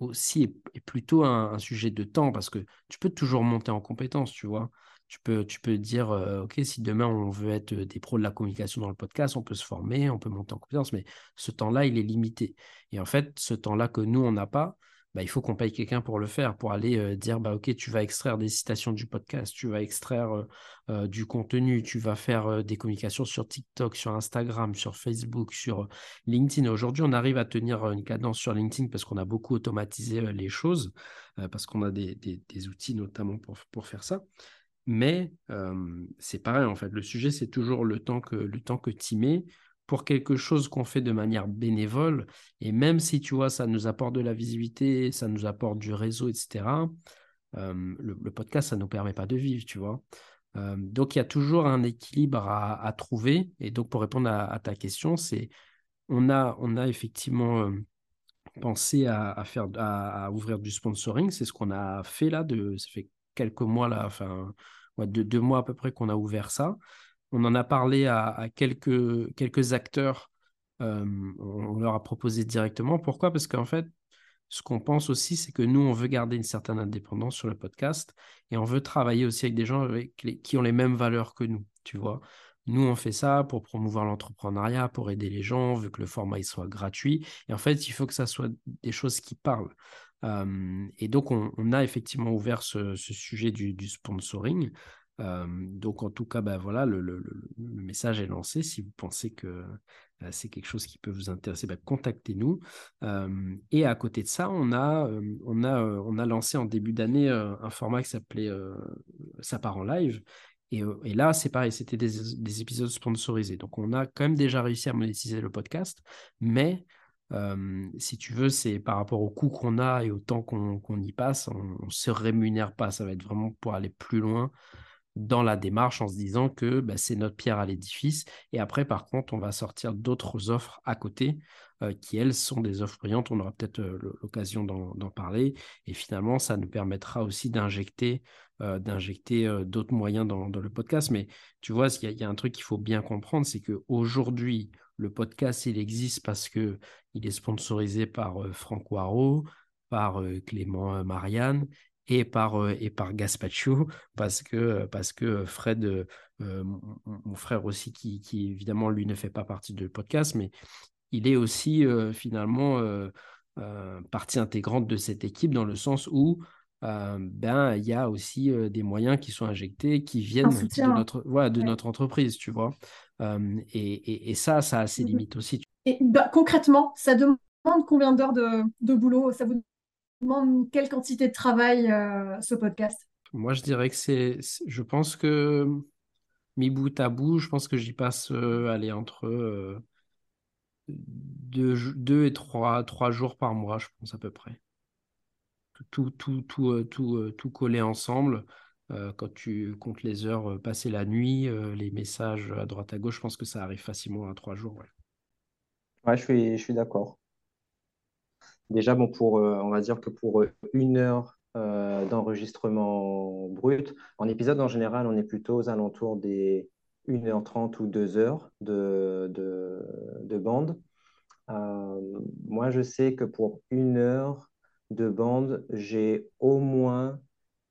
aussi et plutôt un, sujet de temps parce que tu peux toujours monter en compétences, tu vois. Tu peux, tu peux dire, euh, OK, si demain on veut être des pros de la communication dans le podcast, on peut se former, on peut monter en compétences, mais ce temps-là, il est limité. Et en fait, ce temps-là que nous, on n'a pas, bah, il faut qu'on paye quelqu'un pour le faire, pour aller euh, dire, bah, OK, tu vas extraire des citations du podcast, tu vas extraire euh, euh, du contenu, tu vas faire des communications sur TikTok, sur Instagram, sur Facebook, sur LinkedIn. Aujourd'hui, on arrive à tenir une cadence sur LinkedIn parce qu'on a beaucoup automatisé les choses, parce qu'on a des, des, outils notamment pour, pour faire ça. Mais c'est pareil, en fait, le sujet, c'est toujours le temps que, le temps que tu mets pour quelque chose qu'on fait de manière bénévole, et même si tu vois, ça nous apporte de la visibilité, ça nous apporte du réseau, etc., euh, le, podcast, ça ne nous permet pas de vivre, tu vois. Euh, donc, il y a toujours un équilibre à, trouver. Et donc, pour répondre à, ta question, c'est on a, on a effectivement euh, pensé à, faire, à, ouvrir du sponsoring. C'est ce qu'on a fait là. De, ça fait quelques mois là, enfin, deux mois à peu près qu'on a ouvert ça. On en a parlé à, quelques, acteurs. Euh, on leur a proposé directement. Pourquoi? Parce qu'en fait, ce qu'on pense aussi, c'est que nous, on veut garder une certaine indépendance sur le podcast et on veut travailler aussi avec des gens qui ont les mêmes valeurs que nous, tu vois. Nous, on fait ça pour promouvoir l'entrepreneuriat, pour aider les gens, veut que le format il soit gratuit. Et en fait, il faut que ça soit des choses qui parlent. Euh, et donc, on, a effectivement ouvert ce, sujet du sponsoring donc en tout cas, ben voilà, le, message est lancé. Si vous pensez que c'est quelque chose qui peut vous intéresser, ben contactez-nous. et à côté de ça, on a, on a, on a lancé en début d'année un format qui s'appelait Ça part en live. Et, là, c'est pareil, c'était des, épisodes sponsorisés. Donc on a quand même déjà réussi à monétiser le podcast, mais si tu veux, c'est par rapport au coût qu'on a et au temps qu'on y passe, on ne se rémunère pas. Ça va être vraiment pour aller plus loin dans la démarche en se disant que bah, c'est notre pierre à l'édifice. Et après, par contre, on va sortir d'autres offres à côté euh, qui, elles, sont des offres brillantes. On aura peut-être euh, l'occasion d'en parler. Et finalement, ça nous permettra aussi d'injecter euh, d'autres moyens dans, le podcast. Mais tu vois, il y, a un truc qu'il faut bien comprendre, c'est qu'aujourd'hui, le podcast, il existe parce que il est sponsorisé par Franck Waro, par Clément Marianne et par, et par Gaspacho, parce que, parce que Fred, mon, frère aussi, qui, qui, évidemment, lui ne fait pas partie du podcast, mais il est aussi finalement partie intégrante de cette équipe dans le sens où ben il y a aussi des moyens qui sont injectés qui viennent de notre voilà, de notre entreprise tu vois. Et, et, ça ça a ses mmh limites aussi et bah, concrètement ça demande combien d'heures de, de, boulot? Ça vous quelle quantité de travail euh, ce podcast? Moi, je dirais que c'est. Je pense que, mi bout à bout, je pense que j'y passe euh, aller entre euh, deux, et trois, trois jours par mois, je pense à peu près. Tout, tout, tout, tout, tout collé ensemble. quand tu comptes les heures passées la nuit, les messages à droite à gauche, je pense que ça arrive facilement à trois jours. Ouais, ouais je suis, je suis d'accord. Déjà, pour, euh, on va dire que pour euh, une heure euh, d'enregistrement brut, en épisode en général, on est plutôt aux alentours des 1h30 ou 2 heures de, de, bande. moi, je sais que pour une heure de bande, j'ai au moins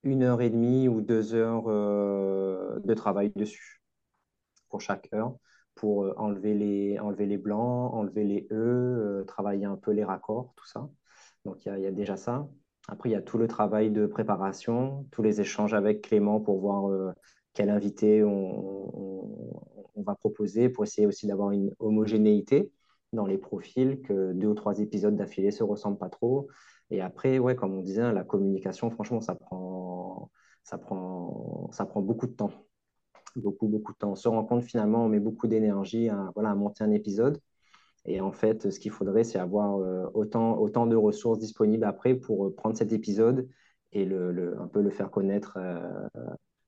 une heure et demie ou deux heures de travail dessus pour chaque heure pour euh, enlever les, enlever les blancs, enlever les E, euh, travailler un peu les raccords, tout ça. Donc il y, a déjà ça. Après, il y a tout le travail de préparation, tous les échanges avec Clément pour voir euh, quel invité on, on, va proposer, pour essayer aussi d'avoir une homogénéité dans les profils, que deux ou trois épisodes d'affilée se ressemblent pas trop. Et après, ouais, comme on disait, la communication, franchement, ça prend, ça prend, ça prend beaucoup de temps beaucoup, beaucoup de temps. On se rend compte finalement, on met beaucoup d'énergie à, voilà, à monter un épisode. Et en fait, ce qu'il faudrait, c'est avoir euh, autant, autant de ressources disponibles après pour euh, prendre cet épisode et le, un peu le faire connaître euh,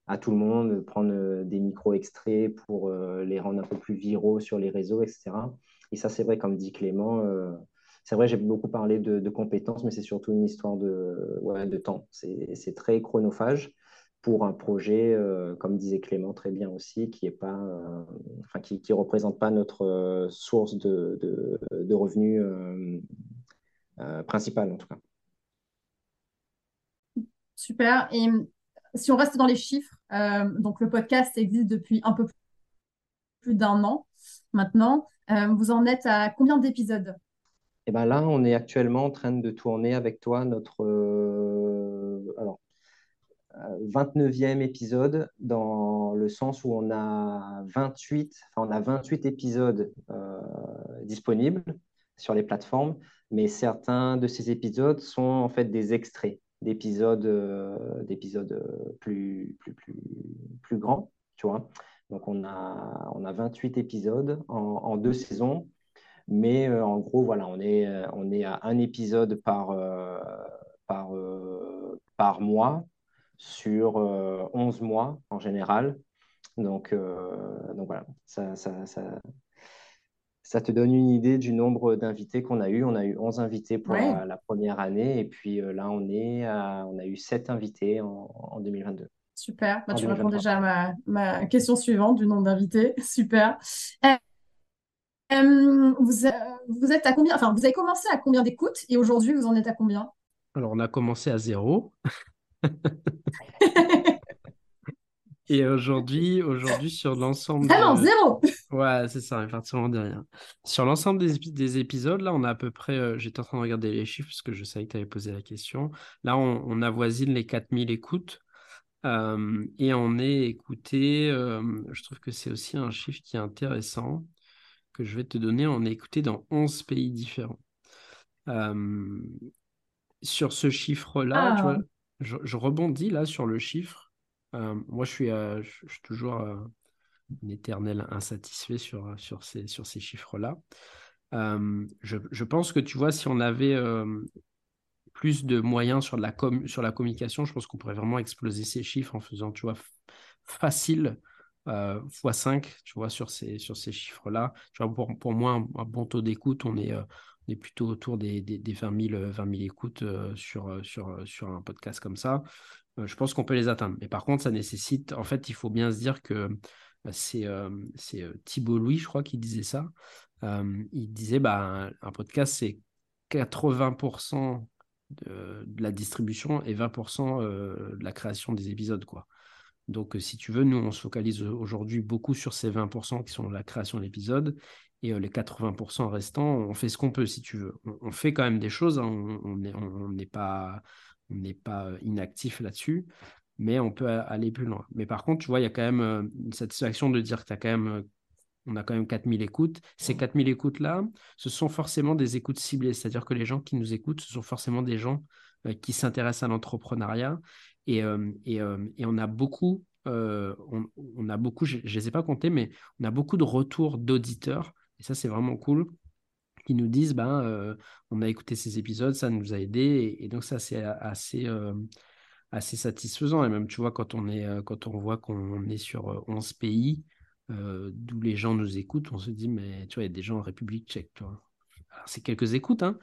à tout le monde, prendre des micro-extraits pour les rendre un peu plus viraux sur les réseaux, etc. Et ça, c'est vrai, comme dit Clément, c'est vrai, j'ai beaucoup parlé de, compétences, mais c'est surtout une histoire de, ouais, de temps. C'est très chronophage pour un projet, euh, comme disait Clément très bien aussi, qui est pas, euh, enfin, qui, qui représente pas notre euh, source de, de, revenus principale en tout cas. Super. Et si on reste dans les chiffres, donc le podcast existe depuis un peu plus d'un an maintenant. vous en êtes à combien d'épisodes? Et eh ben là, on est actuellement en train de tourner avec toi notre. alors, 29e épisode dans le sens où on a 28, enfin on a 28 épisodes euh, disponibles sur les plateformes, mais certains de ces épisodes sont en fait des extraits d'épisodes euh, euh, plus, plus, plus, plus grands, tu vois. Donc on a, on a 28 épisodes en, en deux saisons, mais en gros, voilà, on est, on est à un épisode par, par, par mois sur 11 euh, mois en général. Donc, euh, donc voilà, ça, ça, ça, ça, te donne une idée du nombre d'invités qu'on a eu. On a eu 11 invités pour la, première année et puis euh, là, on, est on a eu 7 invités en, 2022. Super, bah, tu réponds déjà à ma, ma, question suivante du nombre d'invités. Super. vous, vous, êtes à combien Enfin, vous avez commencé à combien d'écoutes et aujourd'hui, vous en êtes à combien? Alors, on a commencé à zéro. Et aujourd'hui, aujourd'hui sur l'ensemble. Ah non, zéro Ouais, c'est ça, de rien. Sur l'ensemble des, des, épisodes, là, on a à peu près. Euh, j'étais en train de regarder les chiffres parce que je savais que tu avais posé la question. Là, on, on avoisine les 4000 écoutes. Euh, et on est écouté. Euh, je trouve que c'est aussi un chiffre qui est intéressant que je vais te donner. On est écouté dans 11 pays différents. sur ce chiffre-là, tu ah. vois je, rebondis là sur le chiffre. Euh, moi, je suis, euh, toujours euh, un éternel insatisfait sur, ces, chiffres-là. Je, pense que tu vois, si on avait plus de moyens sur, la, communication, je pense qu'on pourrait vraiment exploser ces chiffres en faisant, tu vois, facile x5, tu vois, sur ces, chiffres-là. Tu pour moi, un, bon taux d'écoute, on est, on est plutôt autour des, des, des 20, 000, 20 000 écoutes sur, sur, sur un podcast comme ça. je pense qu'on peut les atteindre. Mais par contre, ça nécessite, en fait, il faut bien se dire que bah, c'est Thibault Louis, je crois, qui disait ça. il disait, bah, un podcast, c'est 80% de, de, la distribution et 20% de la création des épisodes, quoi. Donc, si tu veux, nous, on se focalise aujourd'hui beaucoup sur ces 20% qui sont la création de l'épisode. Et les 80% restants, on fait ce qu'on peut, si tu veux. On, fait quand même des choses, hein. on n'est on, pas, on pas inactif là-dessus, mais on peut aller plus loin. Mais par contre, tu vois, il y a quand même une satisfaction de dire que tu as quand même on a quand même 4000 écoutes. Ces 4000 écoutes-là, ce sont forcément des écoutes ciblées, c'est-à-dire que les gens qui nous écoutent, ce sont forcément des gens qui s'intéressent à l'entrepreneuriat et, et, et, on a beaucoup, on, a beaucoup, je ne les ai pas comptés, mais on a beaucoup de retours d'auditeurs, et ça c'est vraiment cool, qui nous disent, ben, on a écouté ces épisodes, ça nous a aidés, et, donc ça c'est assez, assez satisfaisant. Et même, tu vois, quand on, est, quand on voit qu'on est sur 11 pays, d'où les gens nous écoutent, on se dit, mais tu vois, il y a des gens en République tchèque, tu vois. C'est quelques écoutes, hein,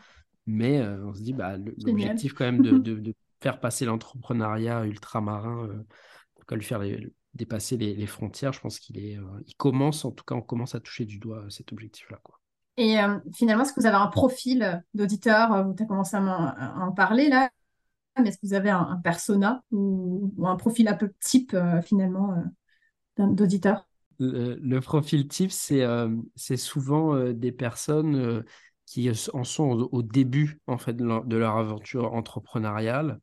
mais on se dit, bah, l'objectif quand même de faire passer l'entrepreneuriat ultramarin, euh, lui faire dépasser les, frontières, je pense qu'il est, euh, il commence, en tout cas, on commence à toucher du doigt cet objectif-là. Quoi. Et euh, finalement, est-ce que vous avez un profil d'auditeur? Tu as commencé à, en parler là, mais est-ce que vous avez un, persona ou, un profil un peu type finalement d'auditeur? Le, profil type, c'est c'est souvent des personnes qui en sont au, début en fait de leur, aventure entrepreneuriale,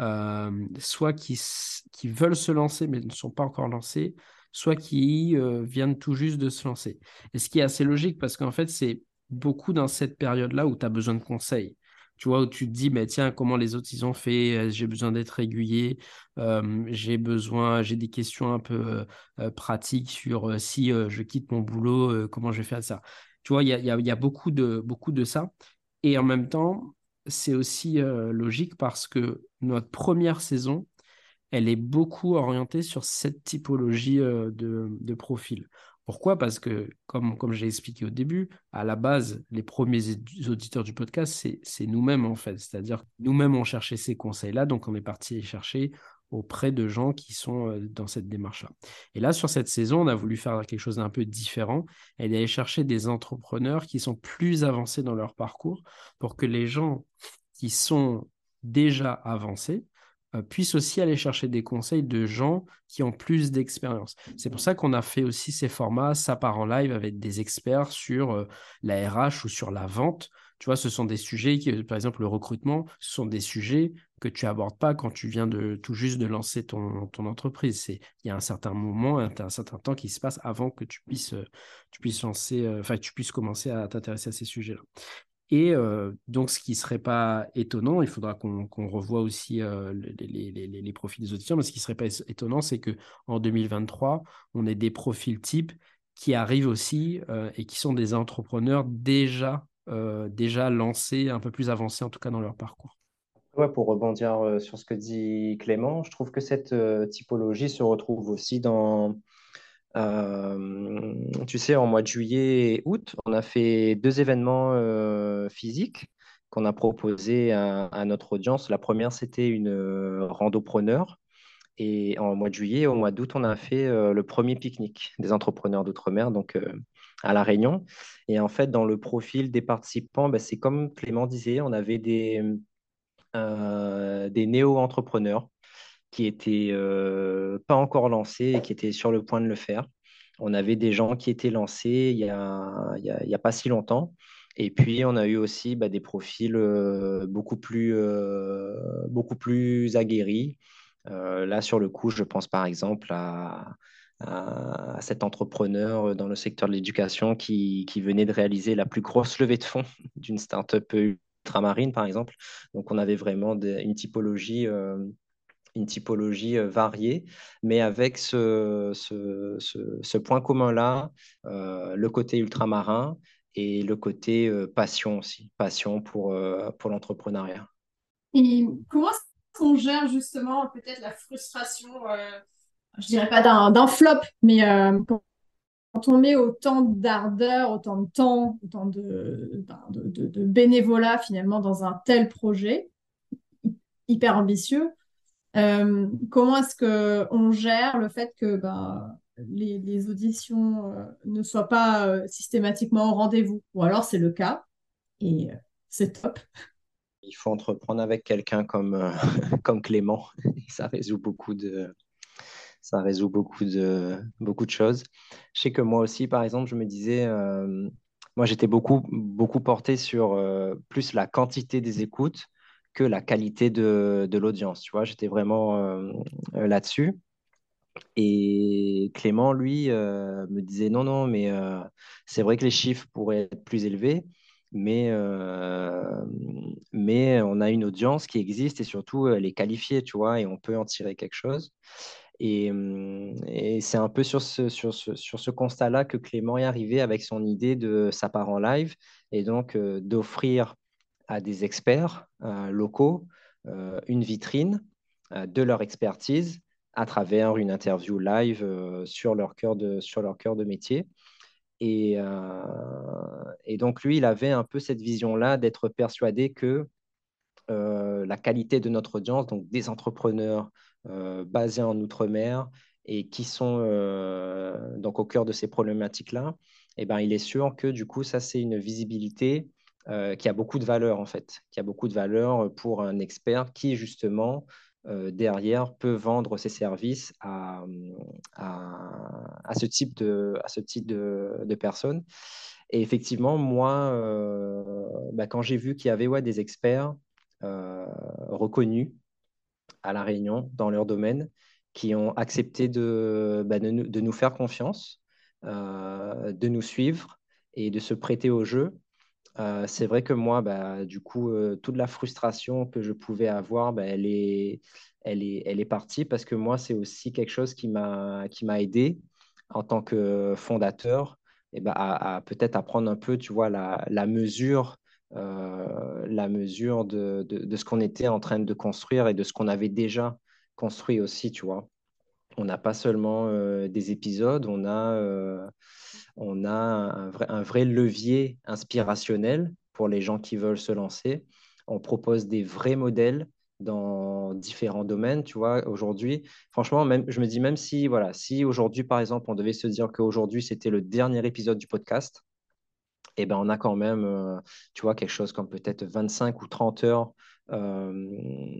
euh, soit qui, qui veulent se lancer mais ne sont pas encore lancés, soit qui euh, viennent tout juste de se lancer. Et ce qui est assez logique parce qu'en fait, c'est beaucoup dans cette période-là où tu as besoin de conseils. Tu vois, où tu te dis, mais tiens, comment les autres ils ont fait? J'ai besoin d'être aiguillé. Euh, j'ai besoin, j'ai des questions un peu pratiques sur si je quitte mon boulot, comment je vais faire ça. Tu vois, il y a, beaucoup, de, beaucoup de ça. Et en même temps, c'est aussi euh, logique parce que notre première saison, elle est beaucoup orientée sur cette typologie euh, de, profil. Pourquoi? Parce que, comme, comme j'ai expliqué au début, à la base, les premiers auditeurs du podcast, c'est nous-mêmes en fait. C'est-à-dire nous-mêmes, on cherchait ces conseils-là, donc on est parti chercher auprès de gens qui sont euh, dans cette démarche-là. Et là, sur cette saison, on a voulu faire quelque chose d'un peu différent et d'aller chercher des entrepreneurs qui sont plus avancés dans leur parcours pour que les gens qui sont déjà avancés euh, puissent aussi aller chercher des conseils de gens qui ont plus d'expérience. C'est pour ça qu'on a fait aussi ces formats, ça part en live avec des experts sur euh, la RH ou sur la vente. Tu vois, ce sont des sujets, qui, par exemple le recrutement, ce sont des sujets que tu abordes pas quand tu viens de tout juste de lancer ton, ton entreprise. C'est il y a un certain moment, un, certain temps qui se passe avant que tu puisses tu puisses lancer, euh, enfin tu puisses commencer à t'intéresser à ces sujets-là. Et euh, donc, ce qui ne serait pas étonnant, il faudra qu'on revoie aussi euh, les, les, les, profils des auditeurs, mais ce qui ne serait pas étonnant, c'est qu'en 2023, on ait des profils types qui arrivent aussi et qui sont des entrepreneurs déjà, déjà lancés, un peu plus avancés en tout cas dans leur parcours. Pour rebondir euh, sur ce que dit Clément, je trouve que cette euh, typologie se retrouve aussi dans, euh, tu sais, en mois de juillet et août, on a fait deux événements physiques qu'on a proposés à, notre audience. La première, c'était une randopreneur. Et en mois de juillet, au mois d'août, on a fait le premier pique-nique des entrepreneurs d'outre-mer, donc à La Réunion. Et en fait, dans le profil des participants, bah, c'est comme Clément disait, on avait des des néo-entrepreneurs qui étaient euh, pas encore lancés et qui étaient sur le point de le faire. On avait des gens qui étaient lancés il n'y a, y a, pas si longtemps. Et puis, on a eu aussi bah, des profils euh, beaucoup, plus, beaucoup plus aguerris. là, sur le coup, je pense par exemple à, cet entrepreneur dans le secteur de l'éducation qui, venait de réaliser la plus grosse levée de fonds d'une start-up ultramarine, par exemple. Donc, on avait vraiment une typologie, euh, une typologie euh, variée, mais avec ce, ce, point commun-là, euh, le côté ultramarin et le côté passion aussi, passion pour, pour l'entrepreneuriat. Et comment est-ce qu'on gère justement peut-être la frustration je dirais pas d'un flop, mais on met autant d'ardeur, autant de temps, autant de, ben, bénévolat finalement dans un tel projet hyper ambitieux, comment est-ce qu'on gère le fait que ben, les, auditions ne soient pas systématiquement au rendez-vous? Ou alors c'est le cas et c'est top il faut entreprendre avec quelqu'un comme, euh, comme Clément. ça résout beaucoup de, ça résout beaucoup de, beaucoup de choses. Je sais que moi aussi, par exemple, je me disais, euh, moi j'étais beaucoup, beaucoup porté sur euh, plus la quantité des écoutes que la qualité de, de l'audience. Tu vois, j'étais vraiment là-dessus. Et Clément, lui, me disait non, non, mais c'est vrai que les chiffres pourraient être plus élevés, mais, euh, mais on a une audience qui existe et surtout elle est qualifiée, tu vois, et on peut en tirer quelque chose. Et, et c'est un peu sur ce, sur ce, sur ce constat-là que Clément est arrivé avec son idée de sa part en live et donc euh, d'offrir à des experts euh, locaux une vitrine de leur expertise à travers une interview live sur, leur cœur de, sur leur cœur de métier. Euh, et, donc, lui, il avait un peu cette vision-là d'être persuadé que euh, la qualité de notre audience, donc des entrepreneurs euh, basés en Outre-mer et qui sont donc au cœur de ces problématiques-là, eh ben, il est sûr que du coup, ça, c'est une visibilité qui a beaucoup de valeur, en fait, qui a beaucoup de valeur pour un expert qui, justement, euh, derrière peut vendre ses services à, à, ce type de, à ce type de, personnes. Et effectivement, moi, euh, bah, quand j'ai vu qu'il y avait des experts euh, reconnus à La Réunion dans leur domaine, qui ont accepté de, bah, de, nous, faire confiance, de nous suivre et de se prêter au jeu, euh, c'est vrai que moi, bah, du coup, euh, toute la frustration que je pouvais avoir, bah, elle, est, elle, est, elle est partie parce que moi, c'est aussi quelque chose qui m'a aidé en tant que fondateur et bah, à, peut-être apprendre un peu, tu vois, la, la mesure, euh, la mesure de, de, ce qu'on était en train de construire et de ce qu'on avait déjà construit aussi, tu vois. On n'a pas seulement des épisodes, on a on a un vrai, un vrai, levier inspirationnel pour les gens qui veulent se lancer. On propose des vrais modèles dans différents domaines, tu vois, aujourd'hui, franchement, même, je me dis même si, voilà, si aujourd'hui, par exemple, on devait se dire qu'aujourd'hui, c'était le dernier épisode du podcast, eh ben, on a quand même, euh, tu vois, quelque chose comme peut-être 25 ou 30 heures euh,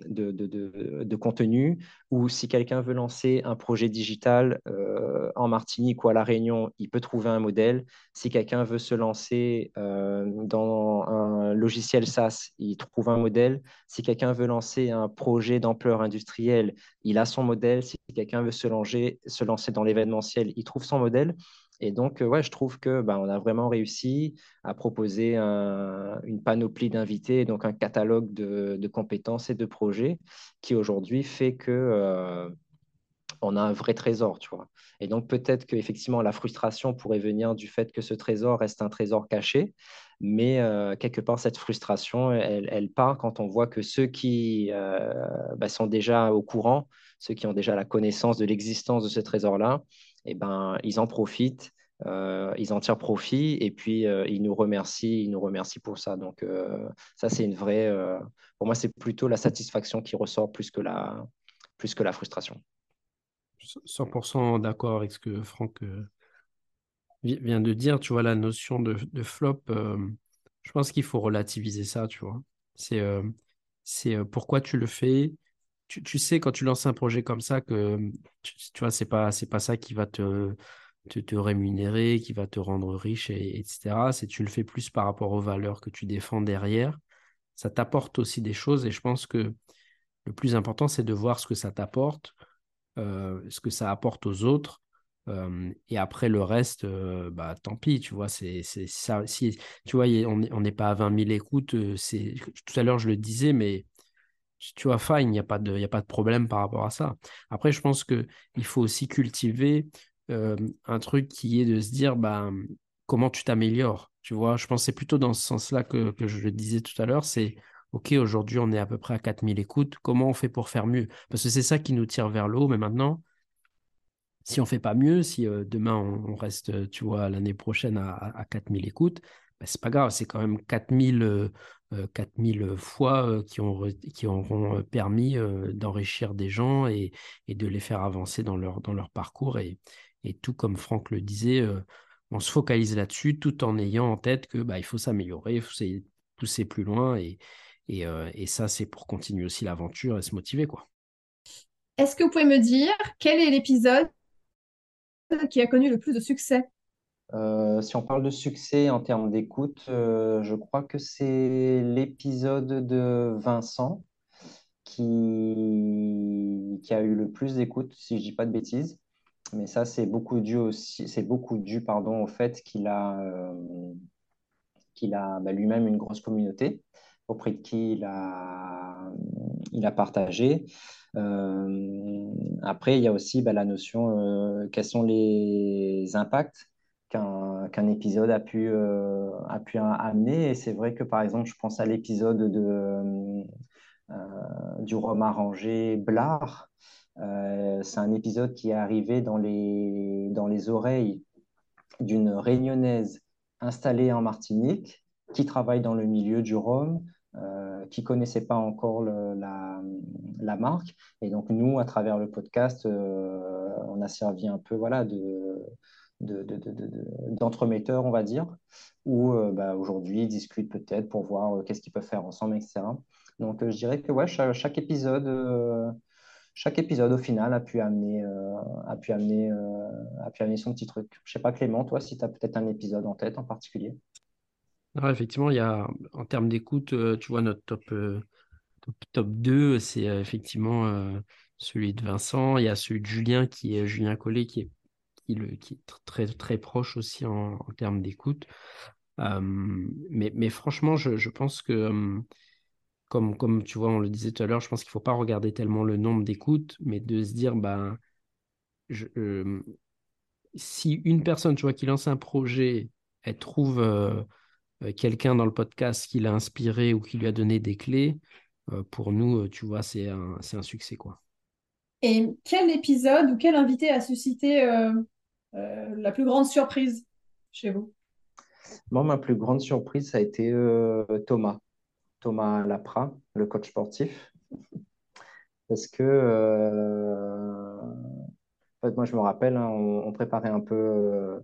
de, de, contenu, ou si quelqu'un veut lancer un projet digital euh, en Martinique ou à La Réunion, il peut trouver un modèle. Si quelqu'un veut se lancer dans un logiciel SaaS, il trouve un modèle. Si quelqu'un veut lancer un projet d'ampleur industrielle, il a son modèle. Si quelqu'un veut se, se lancer dans l'événementiel, il trouve son modèle. Et donc, euh, ouais, je trouve que bah, on a vraiment réussi à proposer une panoplie d'invités, donc un catalogue de, compétences et de projets qui aujourd'hui fait que euh, on a un vrai trésor, tu vois. Et donc peut-être qu'effectivement la frustration pourrait venir du fait que ce trésor reste un trésor caché, mais euh, quelque part cette frustration, elle, part quand on voit que ceux qui bah, sont déjà au courant, ceux qui ont déjà la connaissance de l'existence de ce trésor-là, eh ben, ils en profitent, euh, ils en tirent profit et puis euh, ils nous remercient, ils nous remercient pour ça. Donc euh, ça, c'est une vraie, pour moi, c'est plutôt la satisfaction qui ressort plus que la, plus que la frustration. 100% d'accord avec ce que Franck vient de dire. Tu vois, la notion de, de flop, je pense qu'il faut relativiser ça, tu vois. C'est c'est pourquoi tu le fais, tu, sais quand tu lances un projet comme ça que tu, vois c'est pas c'est ça qui va te, te, rémunérer, qui va te rendre riche, et, etc. C'est tu le fais plus par rapport aux valeurs que tu défends derrière. Ça t'apporte aussi des choses et je pense que le plus important c'est de voir ce que ça t'apporte, euh, ce que ça apporte aux autres. Euh, et après le reste, euh, bah tant pis, tu vois, c'est ça. Si tu vois, on n'est pas à 20 000 écoutes, c'est tout à l'heure je le disais, mais tu vois, fine, il n'y a, pas de, problème par rapport à ça. Après, je pense qu'il faut aussi cultiver euh, un truc qui est de se dire bah, comment tu t'améliores. Tu vois, je pense c'est plutôt dans ce sens-là que, je le disais tout à l'heure, c'est OK, aujourd'hui on est à peu près à 4000 écoutes, comment on fait pour faire mieux? Parce que c'est ça qui nous tire vers le haut, mais maintenant, si on fait pas mieux, si demain on, reste, tu vois, l'année prochaine à, à 4000 écoutes, ben, c'est pas grave, c'est quand même 4000, 4000 fois qui, ont, qui auront permis d'enrichir des gens et, et, de les faire avancer dans leur, dans leur parcours. Et, et tout comme Franck le disait, on se focalise là-dessus tout en ayant en tête que bah, il faut s'améliorer, il faut pousser plus loin et, et, et ça c'est pour continuer aussi l'aventure et se motiver quoi. Est-ce que vous pouvez me dire quel est l'épisode qui a connu le plus de succès? Euh, si on parle de succès en termes d'écoute, euh, je crois que c'est l'épisode de Vincent qui, a eu le plus d'écoute, si je dis pas de bêtises. Mais ça, c'est beaucoup dû aussi, c'est beaucoup dû, pardon, au fait qu'il a, euh, qu'il a bah, lui-même une grosse communauté auprès de qui il a, il a partagé. après, il y a aussi bah, la notion, quels sont les impacts qu'un épisode a pu, euh, amener. Et c'est vrai que, par exemple, je pense à l'épisode de, euh, du roman arrangé Blard. Euh, c'est un épisode qui est arrivé dans les, dans les oreilles d'une réunionnaise installée en Martinique qui travaille dans le milieu du rhum, euh, qui connaissait pas encore la, la, marque. Et donc, nous, à travers le podcast, on a servi un peu voilà, de, d'entremetteurs, on va dire, où euh, bah, aujourd'hui ils discutent peut-être pour voir euh, qu'est-ce qu'ils peuvent faire ensemble, etc. Donc euh, je dirais que chaque, épisode, chaque épisode au final a pu amener, a pu amener, a pu amener son petit truc. Je sais pas Clément, toi, si tu as peut-être un épisode en tête en particulier. effectivement, il y a en termes d'écoute, tu vois notre top, top, top 2, c'est effectivement celui de Vincent, il y a celui de Julien qui est Julien Collet qui est qui, est très, très proche aussi en, termes d'écoute. mais, franchement, je, pense que, comme, tu vois, on le disait tout à l'heure, je pense qu'il ne faut pas regarder tellement le nombre d'écoutes, mais de se dire, ben, si une personne, tu vois, qui lance un projet, elle trouve euh, quelqu'un dans le podcast qui l'a inspiré ou qui lui a donné des clés, pour nous, tu vois, c'est un, un succès, quoi. Et quel épisode ou quel invité a suscité euh, euh, la plus grande surprise chez vous? Moi, ma plus grande surprise, ça a été euh, Thomas. Thomas Lapra, le coach sportif. Parce que, en fait, moi, je me rappelle, hein, on, préparait un peu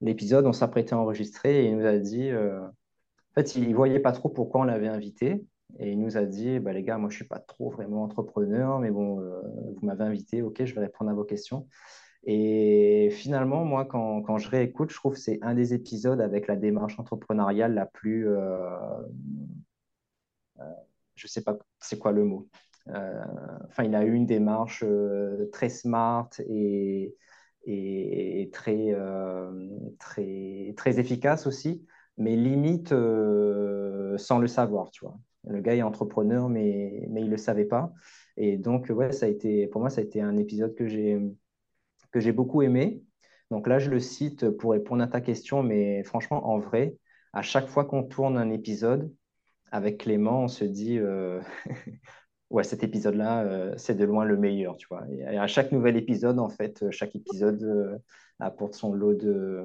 l'épisode, on s'apprêtait à enregistrer et il nous a dit, en fait, il ne voyait pas trop pourquoi on l'avait invité. Et il nous a dit, bah, les gars, moi, je ne suis pas trop vraiment entrepreneur, mais bon, euh, vous m'avez invité, ok, je vais répondre à vos questions. Et finalement, moi, quand, je réécoute, je trouve que c'est un des épisodes avec la démarche entrepreneuriale la plus... Euh, euh, je ne sais pas c'est quoi le mot. enfin, il a eu une démarche très smart et, et, très, très, très efficace aussi, mais limite sans le savoir, tu vois. Le gars est entrepreneur, mais, mais il ne le savait pas. Et donc, ouais, ça a été, pour moi, ça a été un épisode que j'ai, que j'ai beaucoup aimé. Donc là, je le cite pour répondre à ta question, mais franchement, en vrai, à chaque fois qu'on tourne un épisode avec Clément, on se dit, euh, ouais, cet épisode-là, euh, c'est de loin le meilleur, tu vois. Et à chaque nouvel épisode, en fait, chaque épisode euh, apporte son lot de,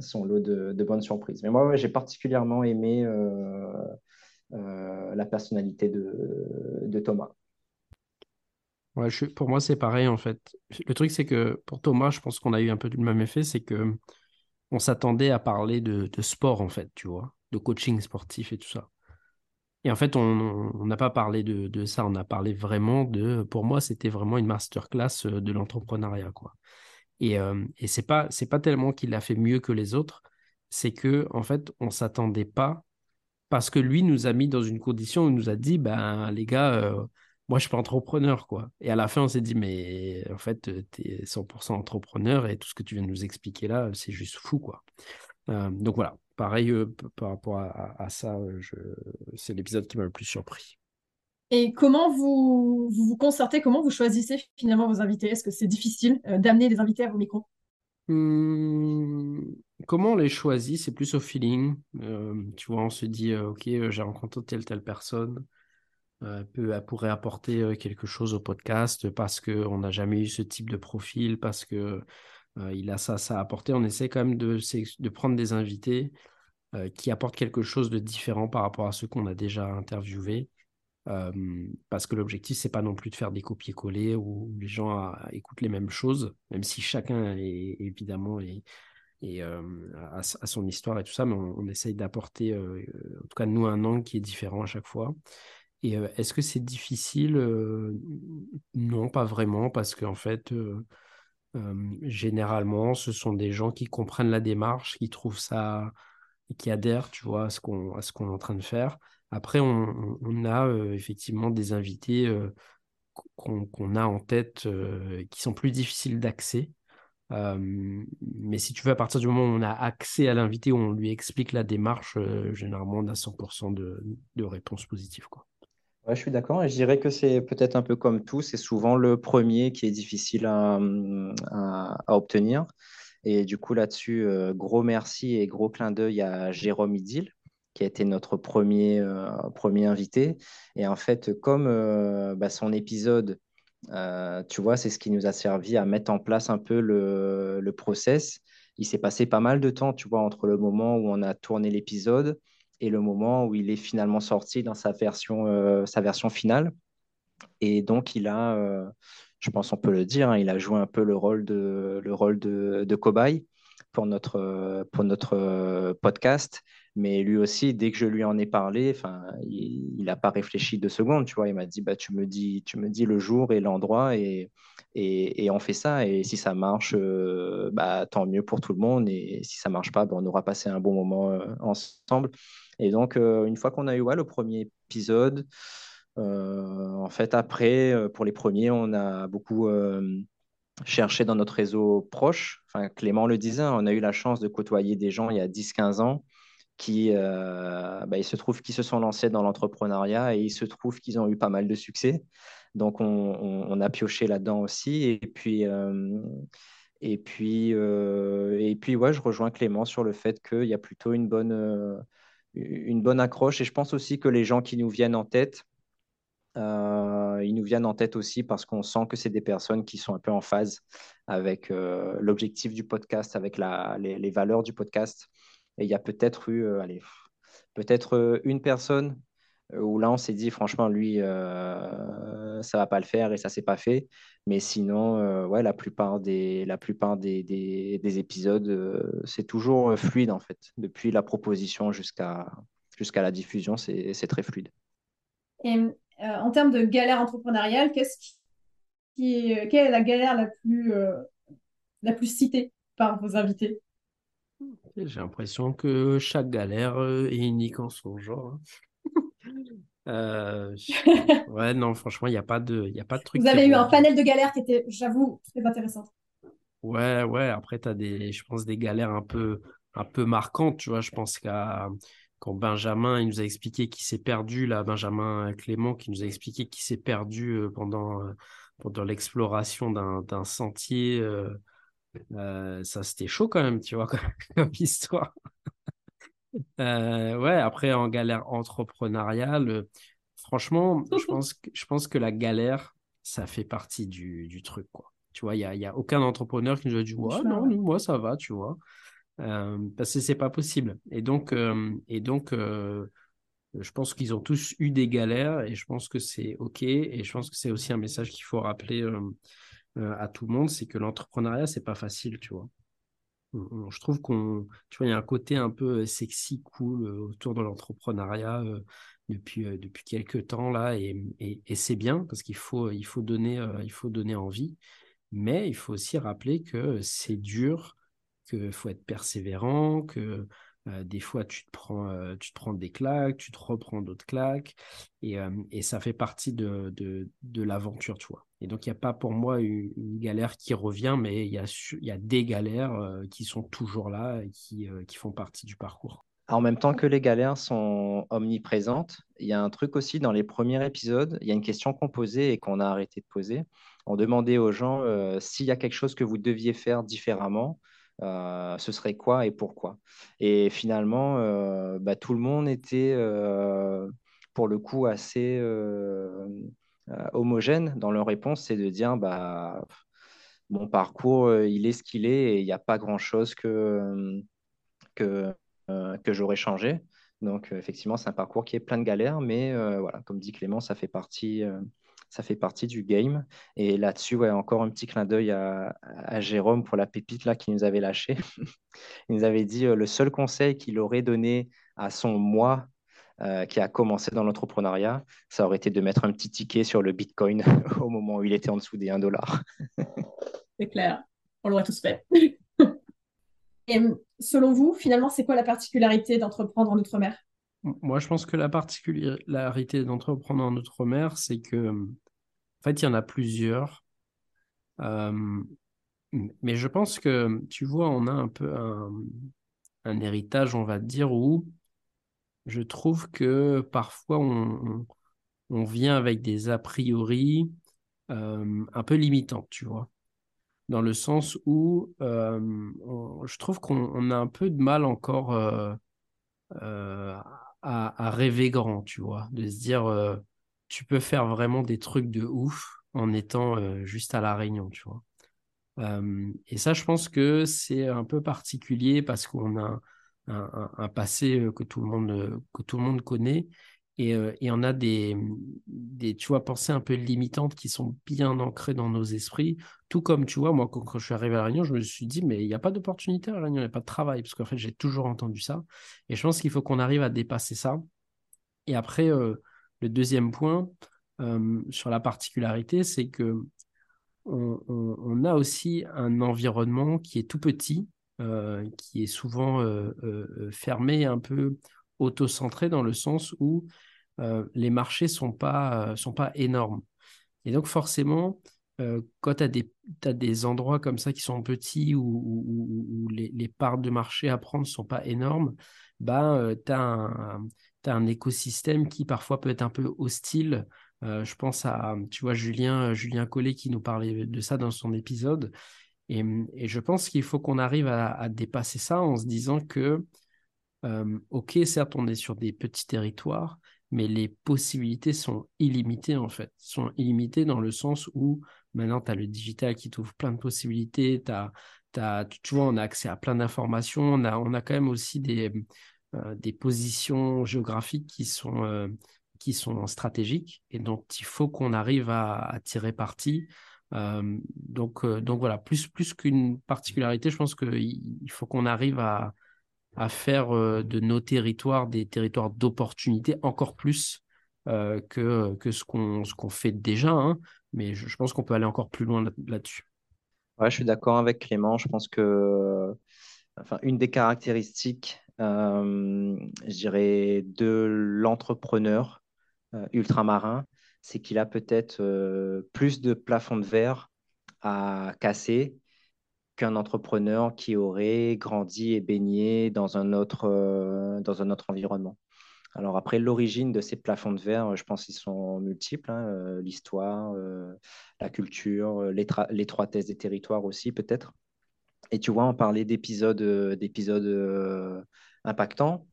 son lot de, bonnes surprises. Mais moi, j'ai particulièrement aimé euh, la personnalité de, Thomas. Ouais, je, pour moi, c'est pareil en fait. Le truc, c'est que pour Thomas, je pense qu'on a eu un peu le même effet, c'est que on s'attendait à parler de, sport en fait, tu vois, de coaching sportif et tout ça. Et en fait, on n'a pas parlé de, ça, on a parlé vraiment de, pour moi, c'était vraiment une masterclass euh, de l'entrepreneuriat, quoi. Et, euh, et pas, c'est pas tellement qu'il a fait mieux que les autres, c'est que en fait, on s'attendait pas parce que lui nous a mis dans une condition où il nous a dit, ben les gars, euh, moi je suis pas entrepreneur, quoi. Et à la fin, on s'est dit, mais en fait, euh, tu es 100% entrepreneur et tout ce que tu viens de nous expliquer là, c'est juste fou, quoi. Euh, donc voilà, pareil par rapport à, ça, c'est l'épisode qui m'a le plus surpris. Et comment vous, vous vous concertez, comment vous choisissez finalement vos invités? Est-ce que c'est difficile d'amener des invités à vos micros? Mmh, comment on les choisit? C'est plus au feeling. Euh, tu vois, on se dit, euh, ok, euh, j'ai rencontré telle telle personne. peut, elle pourrait apporter quelque chose au podcast parce qu'on n'a jamais eu ce type de profil, parce que il a ça, ça à apporter. On essaie quand même de prendre des invités qui apportent quelque chose de différent par rapport à ceux qu'on a déjà interviewés. Parce que l'objectif, c'est pas non plus de faire des copier-coller où les gens écoutent les mêmes choses, même si chacun évidemment est, et à, son histoire et tout ça, mais on, essaye d'apporter, en tout cas nous, un angle qui est différent à chaque fois. Et est-ce que c'est difficile Non, pas vraiment, parce qu'en fait, généralement, ce sont des gens qui comprennent la démarche, qui trouvent ça, qui adhèrent, tu vois, à ce qu'on est en train de faire. Après, on, a effectivement des invités qu'on a en tête qui sont plus difficiles d'accès mais si tu veux, à partir du moment où on a accès à l'invité, où on lui explique la démarche, généralement, on a 100% de, de. Quoi. Ouais, je suis d'accord. Je dirais que c'est peut-être un peu comme tout, c'est souvent le premier qui est difficile à, à, obtenir. Et du coup, là-dessus, gros merci et gros clin d'œil à Jérôme Idil, qui a été notre premier, premier invité. Et en fait, comme bah, son épisode euh, tu vois, c'est ce qui nous a servi à mettre en place un peu le, le process. Il s'est passé pas mal de temps, tu vois, entre le moment où on a tourné l'épisode et le moment où il est finalement sorti dans sa version, euh, sa version finale. Et donc, il a, euh, je pense on peut le dire, hein, il a joué un peu le rôle de, le rôle de, de cobaye pour notre, pour notre podcast. Mais lui aussi, dès que je lui en ai parlé, enfin, il n'a pas réfléchi deux secondes, tu vois. Il m'a dit, bah, tu me dis, tu me dis le jour et l'endroit et, et, on fait ça. Et si ça marche, euh, bah, tant mieux pour tout le monde. Et si ça marche pas, bah, on aura passé un bon moment euh, ensemble. Et donc, euh, une fois qu'on a eu le premier épisode, en fait, après, pour les premiers, on a beaucoup cherché dans notre réseau proche. Enfin, Clément le disait, on a eu la chance de côtoyer des gens il y a 10-15 ans qui, euh, bah, se trouve qu'ils se sont lancés dans l'entrepreneuriat et il se trouve qu'ils ont eu pas mal de succès. Donc, on, a pioché là-dedans aussi. Et puis, euh, et puis, euh, et puis ouais, je rejoins Clément sur le fait qu'il y a plutôt une bonne, une bonne accroche. Et je pense aussi que les gens qui nous viennent en tête, ils nous viennent en tête aussi parce qu'on sent que c'est des personnes qui sont un peu en phase avec l'objectif du podcast, avec la, les, valeurs du podcast. Et il y a peut-être eu, euh, allez, peut-être euh, une personne euh, où là on s'est dit franchement lui euh, ça va pas le faire et ça s'est pas fait. Mais sinon ouais la plupart des la plupart des, des, épisodes c'est toujours fluide en fait. Depuis la proposition jusqu'à la diffusion c'est très fluide. Et en termes de galère entrepreneuriale qui, quelle est la galère la plus la plus citée par vos invités? J'ai l'impression que chaque galère euh, est unique en son genre. Hein. Euh, ouais, non, franchement, il n'y a pas de, y a pas de truc. Vous avez eu un panel de galères qui était, j'avoue, très intéressant. Ouais, ouais. Après, tu as des, je pense, des galères un peu, un peu marquantes. Tu vois, je pense qu'à quand Benjamin, il nous a expliqué qu'il s'est perdu, là, Benjamin Clément, qui nous a expliqué qu'il s'est perdu euh, pendant, pendant l'exploration d'un sentier. Euh, ça, c'était chaud quand même, tu vois, comme, histoire. Euh, ouais, après, en galère entrepreneuriale, euh, franchement, je pense, que, je pense que la galère, ça fait partie du, du truc, quoi. Tu vois, il n'y a, y a aucun entrepreneur qui nous a dit, ouais, non, moi, ça va, tu vois. parce que c'est pas possible. Et donc, et donc je pense qu'ils ont tous eu des galères et je pense que c'est OK. Et je pense que c'est aussi un message qu'il faut rappeler euh, à tout le monde, c'est que l'entrepreneuriat, c'est pas facile, tu vois. Je trouve qu'on, tu vois, il y a un côté un peu euh, sexy, cool euh, autour de l'entrepreneuriat depuis, depuis quelques temps là, et, et, c'est bien parce qu'il faut, il faut, donner, il faut donner envie, mais il faut aussi rappeler que c'est dur, qu'il faut être persévérant, que euh, des fois, tu te, prends, euh, tu te prends des claques, tu te reprends d'autres claques, et, euh, ça fait partie de, l'aventure, tu. Et donc, il n'y a pas pour moi une, galère qui revient, mais il y a, des galères qui sont toujours là et qui, qui font partie du parcours. En même temps que les galères sont omniprésentes, il y a un truc aussi dans les premiers épisodes, il y a une question qu'on posait et qu'on a arrêté de poser. On demandait aux gens s'il y a quelque chose que vous deviez faire différemment, euh, ce serait quoi et pourquoi? Et finalement, euh, bah, tout le monde était euh, pour le coup assez homogène dans leur réponse, c'est de dire bah, mon parcours, il est ce qu'il est et il n'y a pas grand-chose que, que, que j'aurais changé. Donc, effectivement, c'est un parcours qui est plein de galères, mais voilà, comme dit Clément, ça fait partie, ça fait partie du game. Et là-dessus, ouais, encore un petit clin d'œil à, Jérôme pour la pépite là qui nous avait lâché. il nous avait dit le seul conseil qu'il aurait donné à son moi euh, qui a commencé dans l'entrepreneuriat, ça aurait été de mettre un petit ticket sur le Bitcoin au moment où il était en dessous des 1 dollar. c'est clair, on l'aurait tous fait. Et selon vous, finalement, c'est quoi la particularité d'entreprendre en Outre-mer? Moi, je pense que la particularité d'entreprendre en Outre-mer, c'est que, en fait, il y en a plusieurs. Euh, mais je pense que, tu vois, on a un peu un, héritage, on va dire, où je trouve que parfois on, vient avec des a priori euh, un peu limitants, tu vois. Dans le sens où euh, je trouve qu'on a un peu de mal encore euh, à, rêver grand, tu vois. De se dire, tu peux faire vraiment des trucs de ouf en étant juste à La Réunion, tu vois. et ça, je pense que c'est un peu particulier parce qu'on a un, passé euh, que tout le monde, euh, que tout le monde connaît. Et, euh, et, on a des, tu vois, pensées un peu limitantes qui sont bien ancrées dans nos esprits. Tout comme, tu vois, moi, quand, je suis arrivé à La Réunion, je me suis dit, mais il n'y a pas d'opportunité à La Réunion, il n'y a pas de travail, parce qu'en fait, j'ai toujours entendu ça. Et je pense qu'il faut qu'on arrive à dépasser ça. Et après, le deuxième point sur la particularité, c'est que on, a aussi un environnement qui est tout petit, euh, qui est souvent euh, euh, fermé, un peu auto-centré dans le sens où les marchés ne sont, pas, sont pas énormes. Et donc forcément, quand tu as des, des endroits comme ça qui sont petits où, les, parts de marché à prendre ne sont pas énormes, bah, tu as, un écosystème qui parfois peut être un peu hostile. je pense à, tu vois, Julien, Julien Collet qui nous parlait de ça dans son épisode. Et, je pense qu'il faut qu'on arrive à, dépasser ça en se disant que, euh, ok, certes, on est sur des petits territoires, mais les possibilités sont illimitées en fait. Sont illimitées dans le sens où maintenant, tu as le digital qui t'ouvre plein de possibilités, as, as, tu vois, on a accès à plein d'informations, on a, on a quand même aussi des, euh, des positions géographiques qui sont, euh, qui sont stratégiques. Et dont il faut qu'on arrive à tirer parti. Euh, donc, donc voilà, plus, plus qu'une particularité, je pense qu'il faut qu'on arrive à, à faire euh, de nos territoires des territoires d'opportunité encore plus que, que ce qu'on fait déjà. Hein. mais je, pense qu'on peut aller encore plus loin là-dessus. je suis d'accord avec Clément. Je pense que enfin, une des caractéristiques, dirais, de l'entrepreneur ultramarin, c'est qu'il a peut-être euh, plus de plafond de verre à casser qu'un entrepreneur qui aurait grandi et baigné dans un autre, euh, dans un autre environnement. Alors après, l'origine de ces plafonds de verre, je pense qu'ils sont multiples. Hein, euh, l'histoire, la culture, l'étroitesse des territoires aussi peut-être. Et tu vois, on parlait d'épisodes impactants.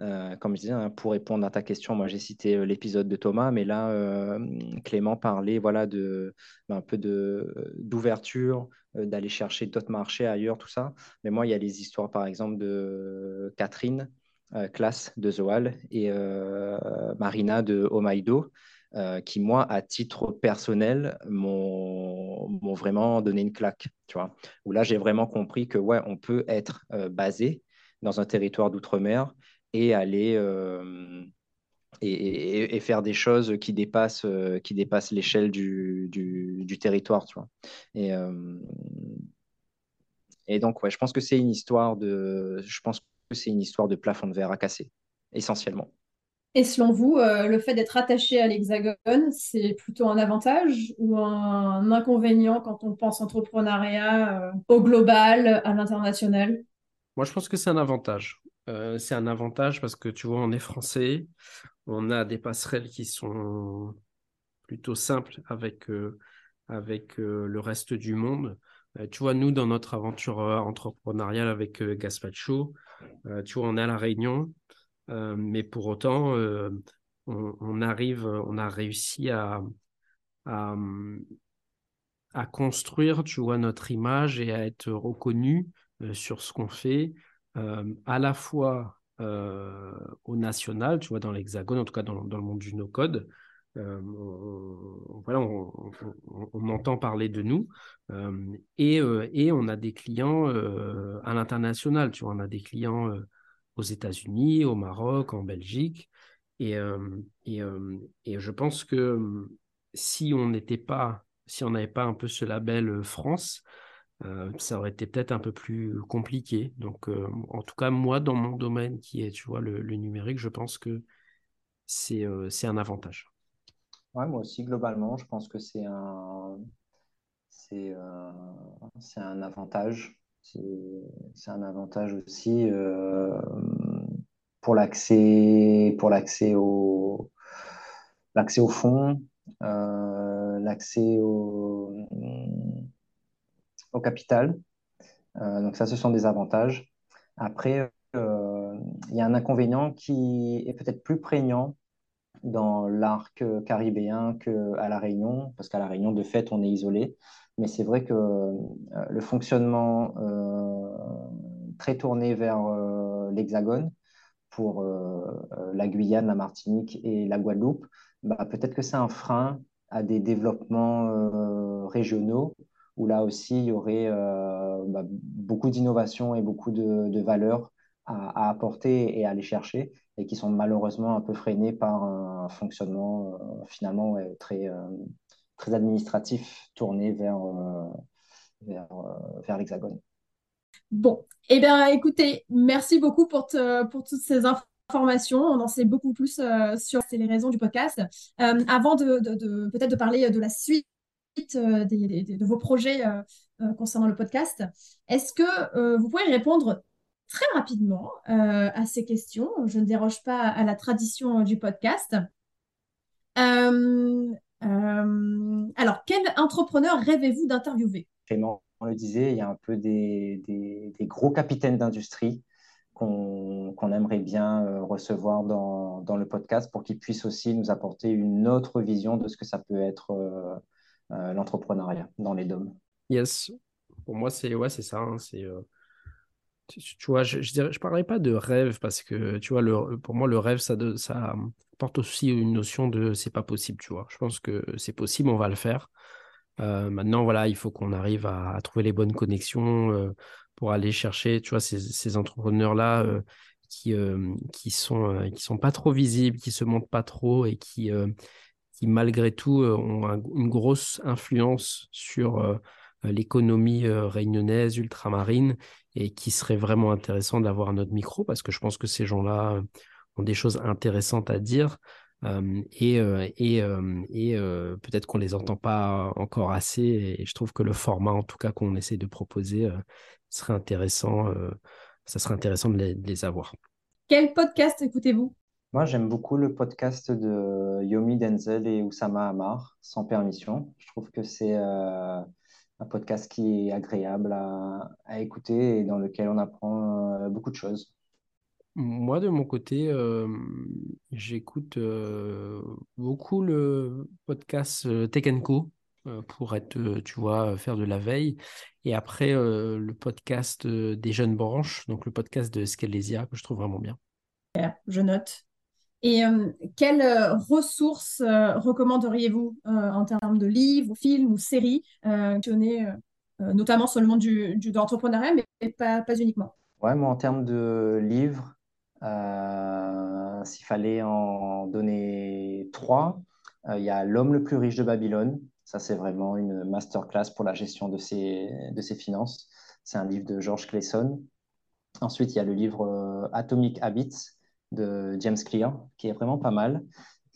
Euh, comme je disais, hein, pour répondre à ta question, moi j'ai cité euh, l'épisode de Thomas, mais là, euh, Clément parlait voilà, de, ben, un peu d'ouverture, d'aller chercher d'autres marchés ailleurs, tout ça. Mais moi, il y a les histoires, par exemple, de Catherine, classe de Zoal, et Marina de Omaido, qui, moi, à titre personnel, m'ont vraiment donné une claque. Tu vois, où là, j'ai vraiment compris que, ouais, on peut être basé dans un territoire d'outre-mer et aller euh, et, faire des choses qui dépassent, euh, qui dépassent l'échelle du, du, territoire. Tu vois. Et, euh, et donc, ouais, je pense que c'est une histoire de, je pense que c'est une histoire de plafond de verre à casser, essentiellement. Et selon vous, le fait d'être attaché à l'Hexagone, c'est plutôt un avantage ou un inconvénient quand on pense entrepreneuriat au global, à l'international? Moi, je pense que c'est un avantage. Euh, c'est un avantage parce que tu vois, on est français, on a des passerelles qui sont plutôt simples avec, euh, avec euh, le reste du monde. tu vois, nous, dans notre aventure entrepreneuriale avec Gaspacho, tu vois, on est à La Réunion, mais pour autant, on, arrive, on a réussi à, à, à construire, tu vois, notre image et à être reconnu sur ce qu'on fait, à la fois au national, tu vois, dans l'hexagone, en tout cas dans, le monde du no-code. on, voilà, on, entend parler de nous et, et, on a des clients à l'international, tu vois, on a des clients aux États-Unis, au Maroc, en Belgique. Et, et, et, je pense que si on n'était pas, si on n'avait pas un peu ce label France, ça aurait été peut-être un peu plus compliqué. Donc, en tout cas, moi, dans mon domaine qui est, tu vois, le, numérique, je pense que c'est c'est un avantage. Ouais, moi aussi, globalement, je pense que c'est un, c'est un avantage. C'est un avantage aussi euh, pour l'accès pour l'accès au l'accès au fonds, euh, l'accès au, au capital. Euh, donc ça, ce sont des avantages. Après, il y a un inconvénient qui est peut-être plus prégnant dans l'arc caribéen qu'à La Réunion, parce qu'à La Réunion, de fait, on est isolé. Mais c'est vrai que euh, le fonctionnement euh, très tourné vers euh, l'Hexagone pour la Guyane, la Martinique et la Guadeloupe, bah, peut-être que c'est un frein à des développements régionaux où là aussi il y aurait bah, beaucoup d'innovation et beaucoup de, de valeurs à, apporter et à aller chercher et qui sont malheureusement un peu freinés par un fonctionnement finalement très, très administratif tourné vers, euh, vers, euh, l'Hexagone. Bon, eh bien, écoutez, merci beaucoup pour, pour toutes ces informations. On en sait beaucoup plus euh, sur les raisons du podcast. avant de, de, peut-être de parler de la suite de vos projets concernant le podcast, est-ce que vous pouvez répondre très rapidement à ces questions? Je ne déroge pas à la tradition du podcast. Euh, alors, quel entrepreneur rêvez-vous d'interviewer? Clément le disait, il y a un peu des, des, gros capitaines d'industrie qu'on aimerait bien euh, recevoir dans, dans, le podcast pour qu'ils puissent aussi nous apporter une autre vision de ce que ça peut être euh, l'entrepreneuriat dans les DOM. Yes, pour moi, c'est ouais, ça. Hein, c'est tu, vois, je je, je parlerai pas de rêve parce que, tu vois, le, pour moi, le rêve, ça, ça porte aussi une notion de c'est pas possible, tu vois. Je pense que c'est possible, on va le faire. Euh, maintenant, voilà, il faut qu'on arrive à, trouver les bonnes connexions euh, pour aller chercher, tu vois, ces, ces entrepreneurs-là euh, qui, qui, sont, qui sont pas trop visibles, qui se montrent pas trop et qui, qui malgré tout, ont une grosse influence sur l'économie réunionnaise, ultramarine et qui serait vraiment intéressant d'avoir notre micro parce que je pense que ces gens-là euh, ont des choses intéressantes à dire euh, et, euh, et, et peut-être qu'on les entend pas encore assez et je trouve que le format en tout cas qu'on essaie de proposer serait intéressant ça serait intéressant de les avoir. Quel podcast écoutez-vous? Moi, j'aime beaucoup le podcast de Yomi Denzel et Oussama Amar, Sans permission. Je trouve que c'est un podcast qui est agréable à, écouter et dans lequel on apprend euh, beaucoup de choses. Moi, de mon côté, euh, j'écoute euh, beaucoup le podcast Tech Co pour être, tu vois, faire de la veille. Et après, le podcast des jeunes branches, donc le podcast de Scalesia, que je trouve vraiment bien. Je note. Et euh, quelles euh, ressources euh, recommanderiez-vous en termes de livres, films ou séries notamment sur le monde du, l'entrepreneuriat, mais pas, uniquement? Ouais, moi, en termes de livres, s'il fallait en donner trois, il y a L'homme le plus riche de Babylone. Ça, c'est vraiment une masterclass pour la gestion de ses, de ses finances. C'est un livre de George Clayson. Ensuite, il y a le livre Atomic Habits de James Clear, qui est vraiment pas mal.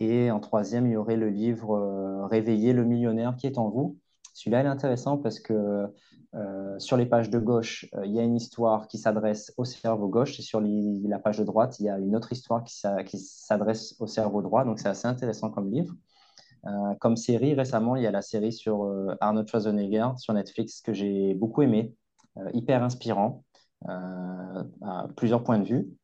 Et en troisième, il y aurait le livre euh, Réveiller le millionnaire qui est en vous. Celui-là, il est intéressant parce que euh, sur les pages de gauche, euh, il y a une histoire qui s'adresse au cerveau gauche et sur la page de droite, il y a une autre histoire qui, s'adresse au cerveau droit. Donc, c'est assez intéressant comme livre. comme série, récemment, il y a la série sur Arnold Schwarzenegger sur Netflix que j'ai beaucoup aimé, hyper inspirant à plusieurs points de vue.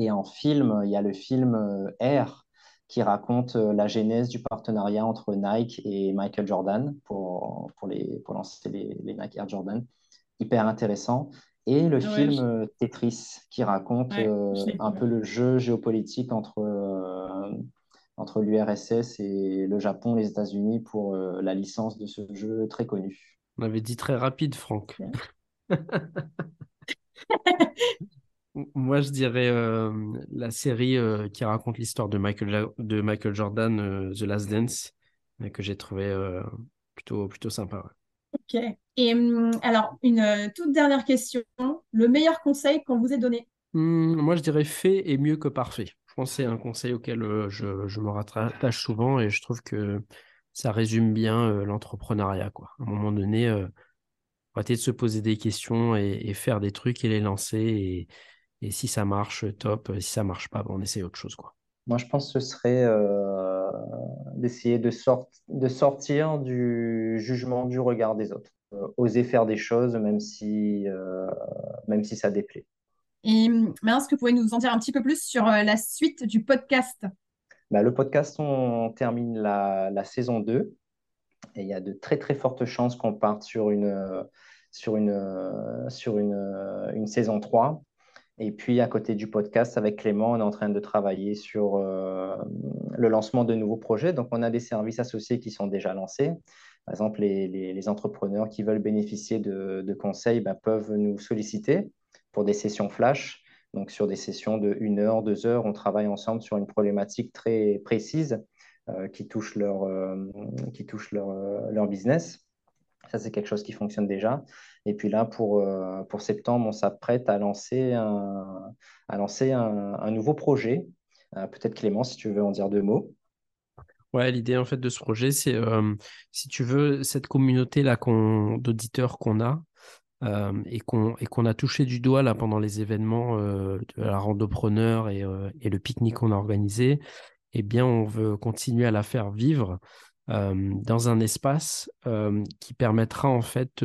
Et en film, il y a le film euh, R, qui raconte la genèse du partenariat entre Nike et Michael Jordan pour, pour, les, pour lancer les, les Nike Air Jordan. Hyper intéressant. Et le film Tetris, qui raconte un peu le jeu géopolitique entre, entre l'URSS et le Japon, les États-Unis pour euh, la licence de ce jeu très connu. On avait dit très rapide, Franck. Moi, je dirais euh, la série euh, qui raconte l'histoire de Michael, de Michael Jordan, The Last Dance, que j'ai trouvé plutôt, plutôt sympa. Ok. Et hum, alors, une toute dernière question. Le meilleur conseil qu'on vous ait donné? Hum, Moi, je dirais fait est mieux que parfait c'est un conseil auquel euh, je, je, me rattache souvent et je trouve que ça résume bien euh, l'entrepreneuriat. À un moment donné, euh, arrêter de se poser des questions et, faire des trucs et les lancer. Et, et, si ça marche, top. Si ça marche pas, on essaie autre chose. Quoi. Moi, je pense que ce serait d'essayer de, de sortir du jugement, du regard des autres. oser faire des choses, même si, même si ça déplaît. Et maintenant, est-ce que vous pouvez nous en dire un petit peu plus sur euh, la suite du podcast? Bah, Le podcast, on termine la, saison 2 et il y a de très très fortes chances qu'on parte sur une, sur une, sur une, une saison 3. Et puis à côté du podcast, avec Clément, on est en train de travailler sur euh, le lancement de nouveaux projets. Donc on a des services associés qui sont déjà lancés. Par exemple, les, entrepreneurs qui veulent bénéficier de, conseils bah, peuvent nous solliciter pour des sessions flash. Donc, sur des sessions de 1 heure, 2 heures, on travaille ensemble sur une problématique très précise euh, qui touche, leur, euh, qui touche leur, leur, business. Ça, c'est quelque chose qui fonctionne déjà. Et puis là, pour, pour septembre, on s'apprête à lancer un, à lancer un, nouveau projet. Peut-être Clément, si tu veux en dire deux mots. Ouais, l'idée en fait de ce projet, c'est si tu veux cette communauté là d'auditeurs qu'on a, euh, et qu'on a touché du doigt là pendant les événements euh, de la randopreneur et, euh, et le pique-nique qu'on a organisé, eh bien, on veut continuer à la faire vivre dans un espace qui permettra en fait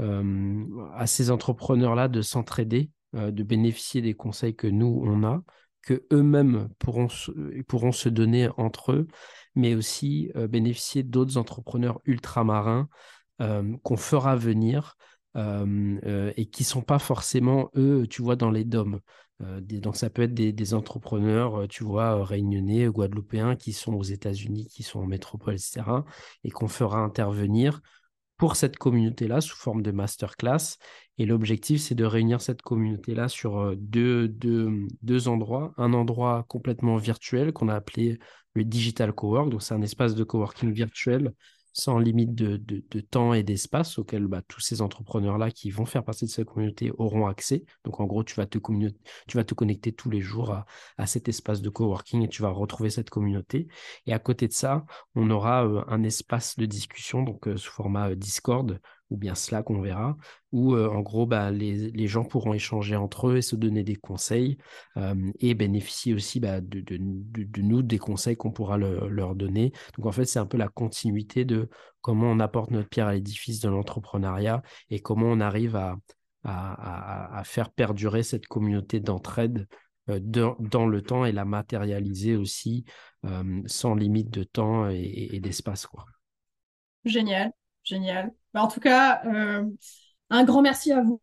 à ces entrepreneurs-là de s'entraider, de bénéficier des conseils que nous, on a, que eux-mêmes pourront, se donner entre eux, mais aussi bénéficier d'autres entrepreneurs ultramarins qu'on fera venir euh, et qui sont pas forcément eux, tu vois, dans les DOM. Euh, donc ça peut être des, entrepreneurs, euh, tu vois, réunionnais, guadeloupéens, qui sont aux États-Unis, qui sont en métropole, etc., et qu'on fera intervenir pour cette communauté-là sous forme de masterclass. Et l'objectif, c'est de réunir cette communauté-là sur deux, deux, deux, endroits. Un endroit complètement virtuel qu'on a appelé le Digital Cowork. Donc, c'est un espace de coworking virtuel sans limite de, temps et d'espace auquel bah, tous ces entrepreneurs-là qui vont faire partie de cette communauté auront accès. Donc en gros, tu vas te, connecter tous les jours à, à, cet espace de coworking et tu vas retrouver cette communauté. Et à côté de ça, on aura euh, un espace de discussion, donc euh, sous format euh, Discord ou bien Slack, on verra, où euh, en gros, bah, les, les, gens pourront échanger entre eux et se donner des conseils euh, et bénéficier aussi bah, de, de, nous, des conseils qu'on pourra leur donner. Donc en fait, c'est un peu la continuité de comment on apporte notre pierre à l'édifice de l'entrepreneuriat et comment on arrive à, à, à, faire perdurer cette communauté d'entraide euh, dans, le temps et la matérialiser aussi sans limite de temps et, et d'espace. Génial, génial. Bah, en tout cas, euh, un grand merci à vous.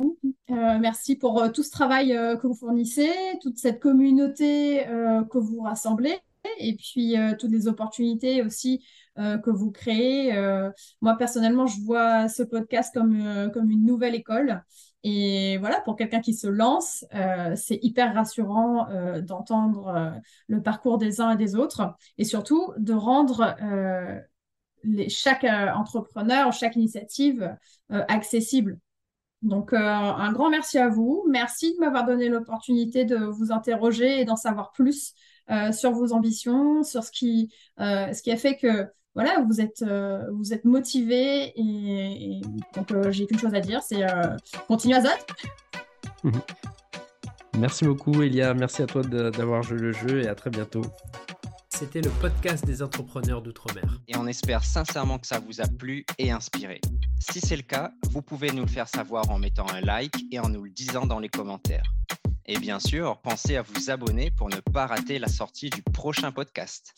Euh, merci pour euh, tout ce travail que vous fournissez, toute cette communauté que vous rassemblez et puis toutes les opportunités aussi que vous créez. moi, personnellement, je vois ce podcast comme, comme une nouvelle école. Et voilà, pour quelqu'un qui se lance, c'est hyper rassurant d'entendre le parcours des uns et des autres et surtout de rendre chaque euh, entrepreneur, chaque initiative euh, accessible. Donc, euh, un grand merci à vous. Merci de m'avoir donné l'opportunité de vous interroger et d'en savoir plus sur vos ambitions, sur ce qui, ce qui a fait que voilà, vous êtes, vous êtes motivé et, donc j'ai qu'une chose à dire, c'est continue à zot. Merci beaucoup Elia, merci à toi d'avoir joué le jeu et à très bientôt. C'était le podcast des entrepreneurs d'outre-mer. Et on espère sincèrement que ça vous a plu et inspiré. Si c'est le cas, vous pouvez nous le faire savoir en mettant un like et en nous le disant dans les commentaires. Et bien sûr, pensez à vous abonner pour ne pas rater la sortie du prochain podcast.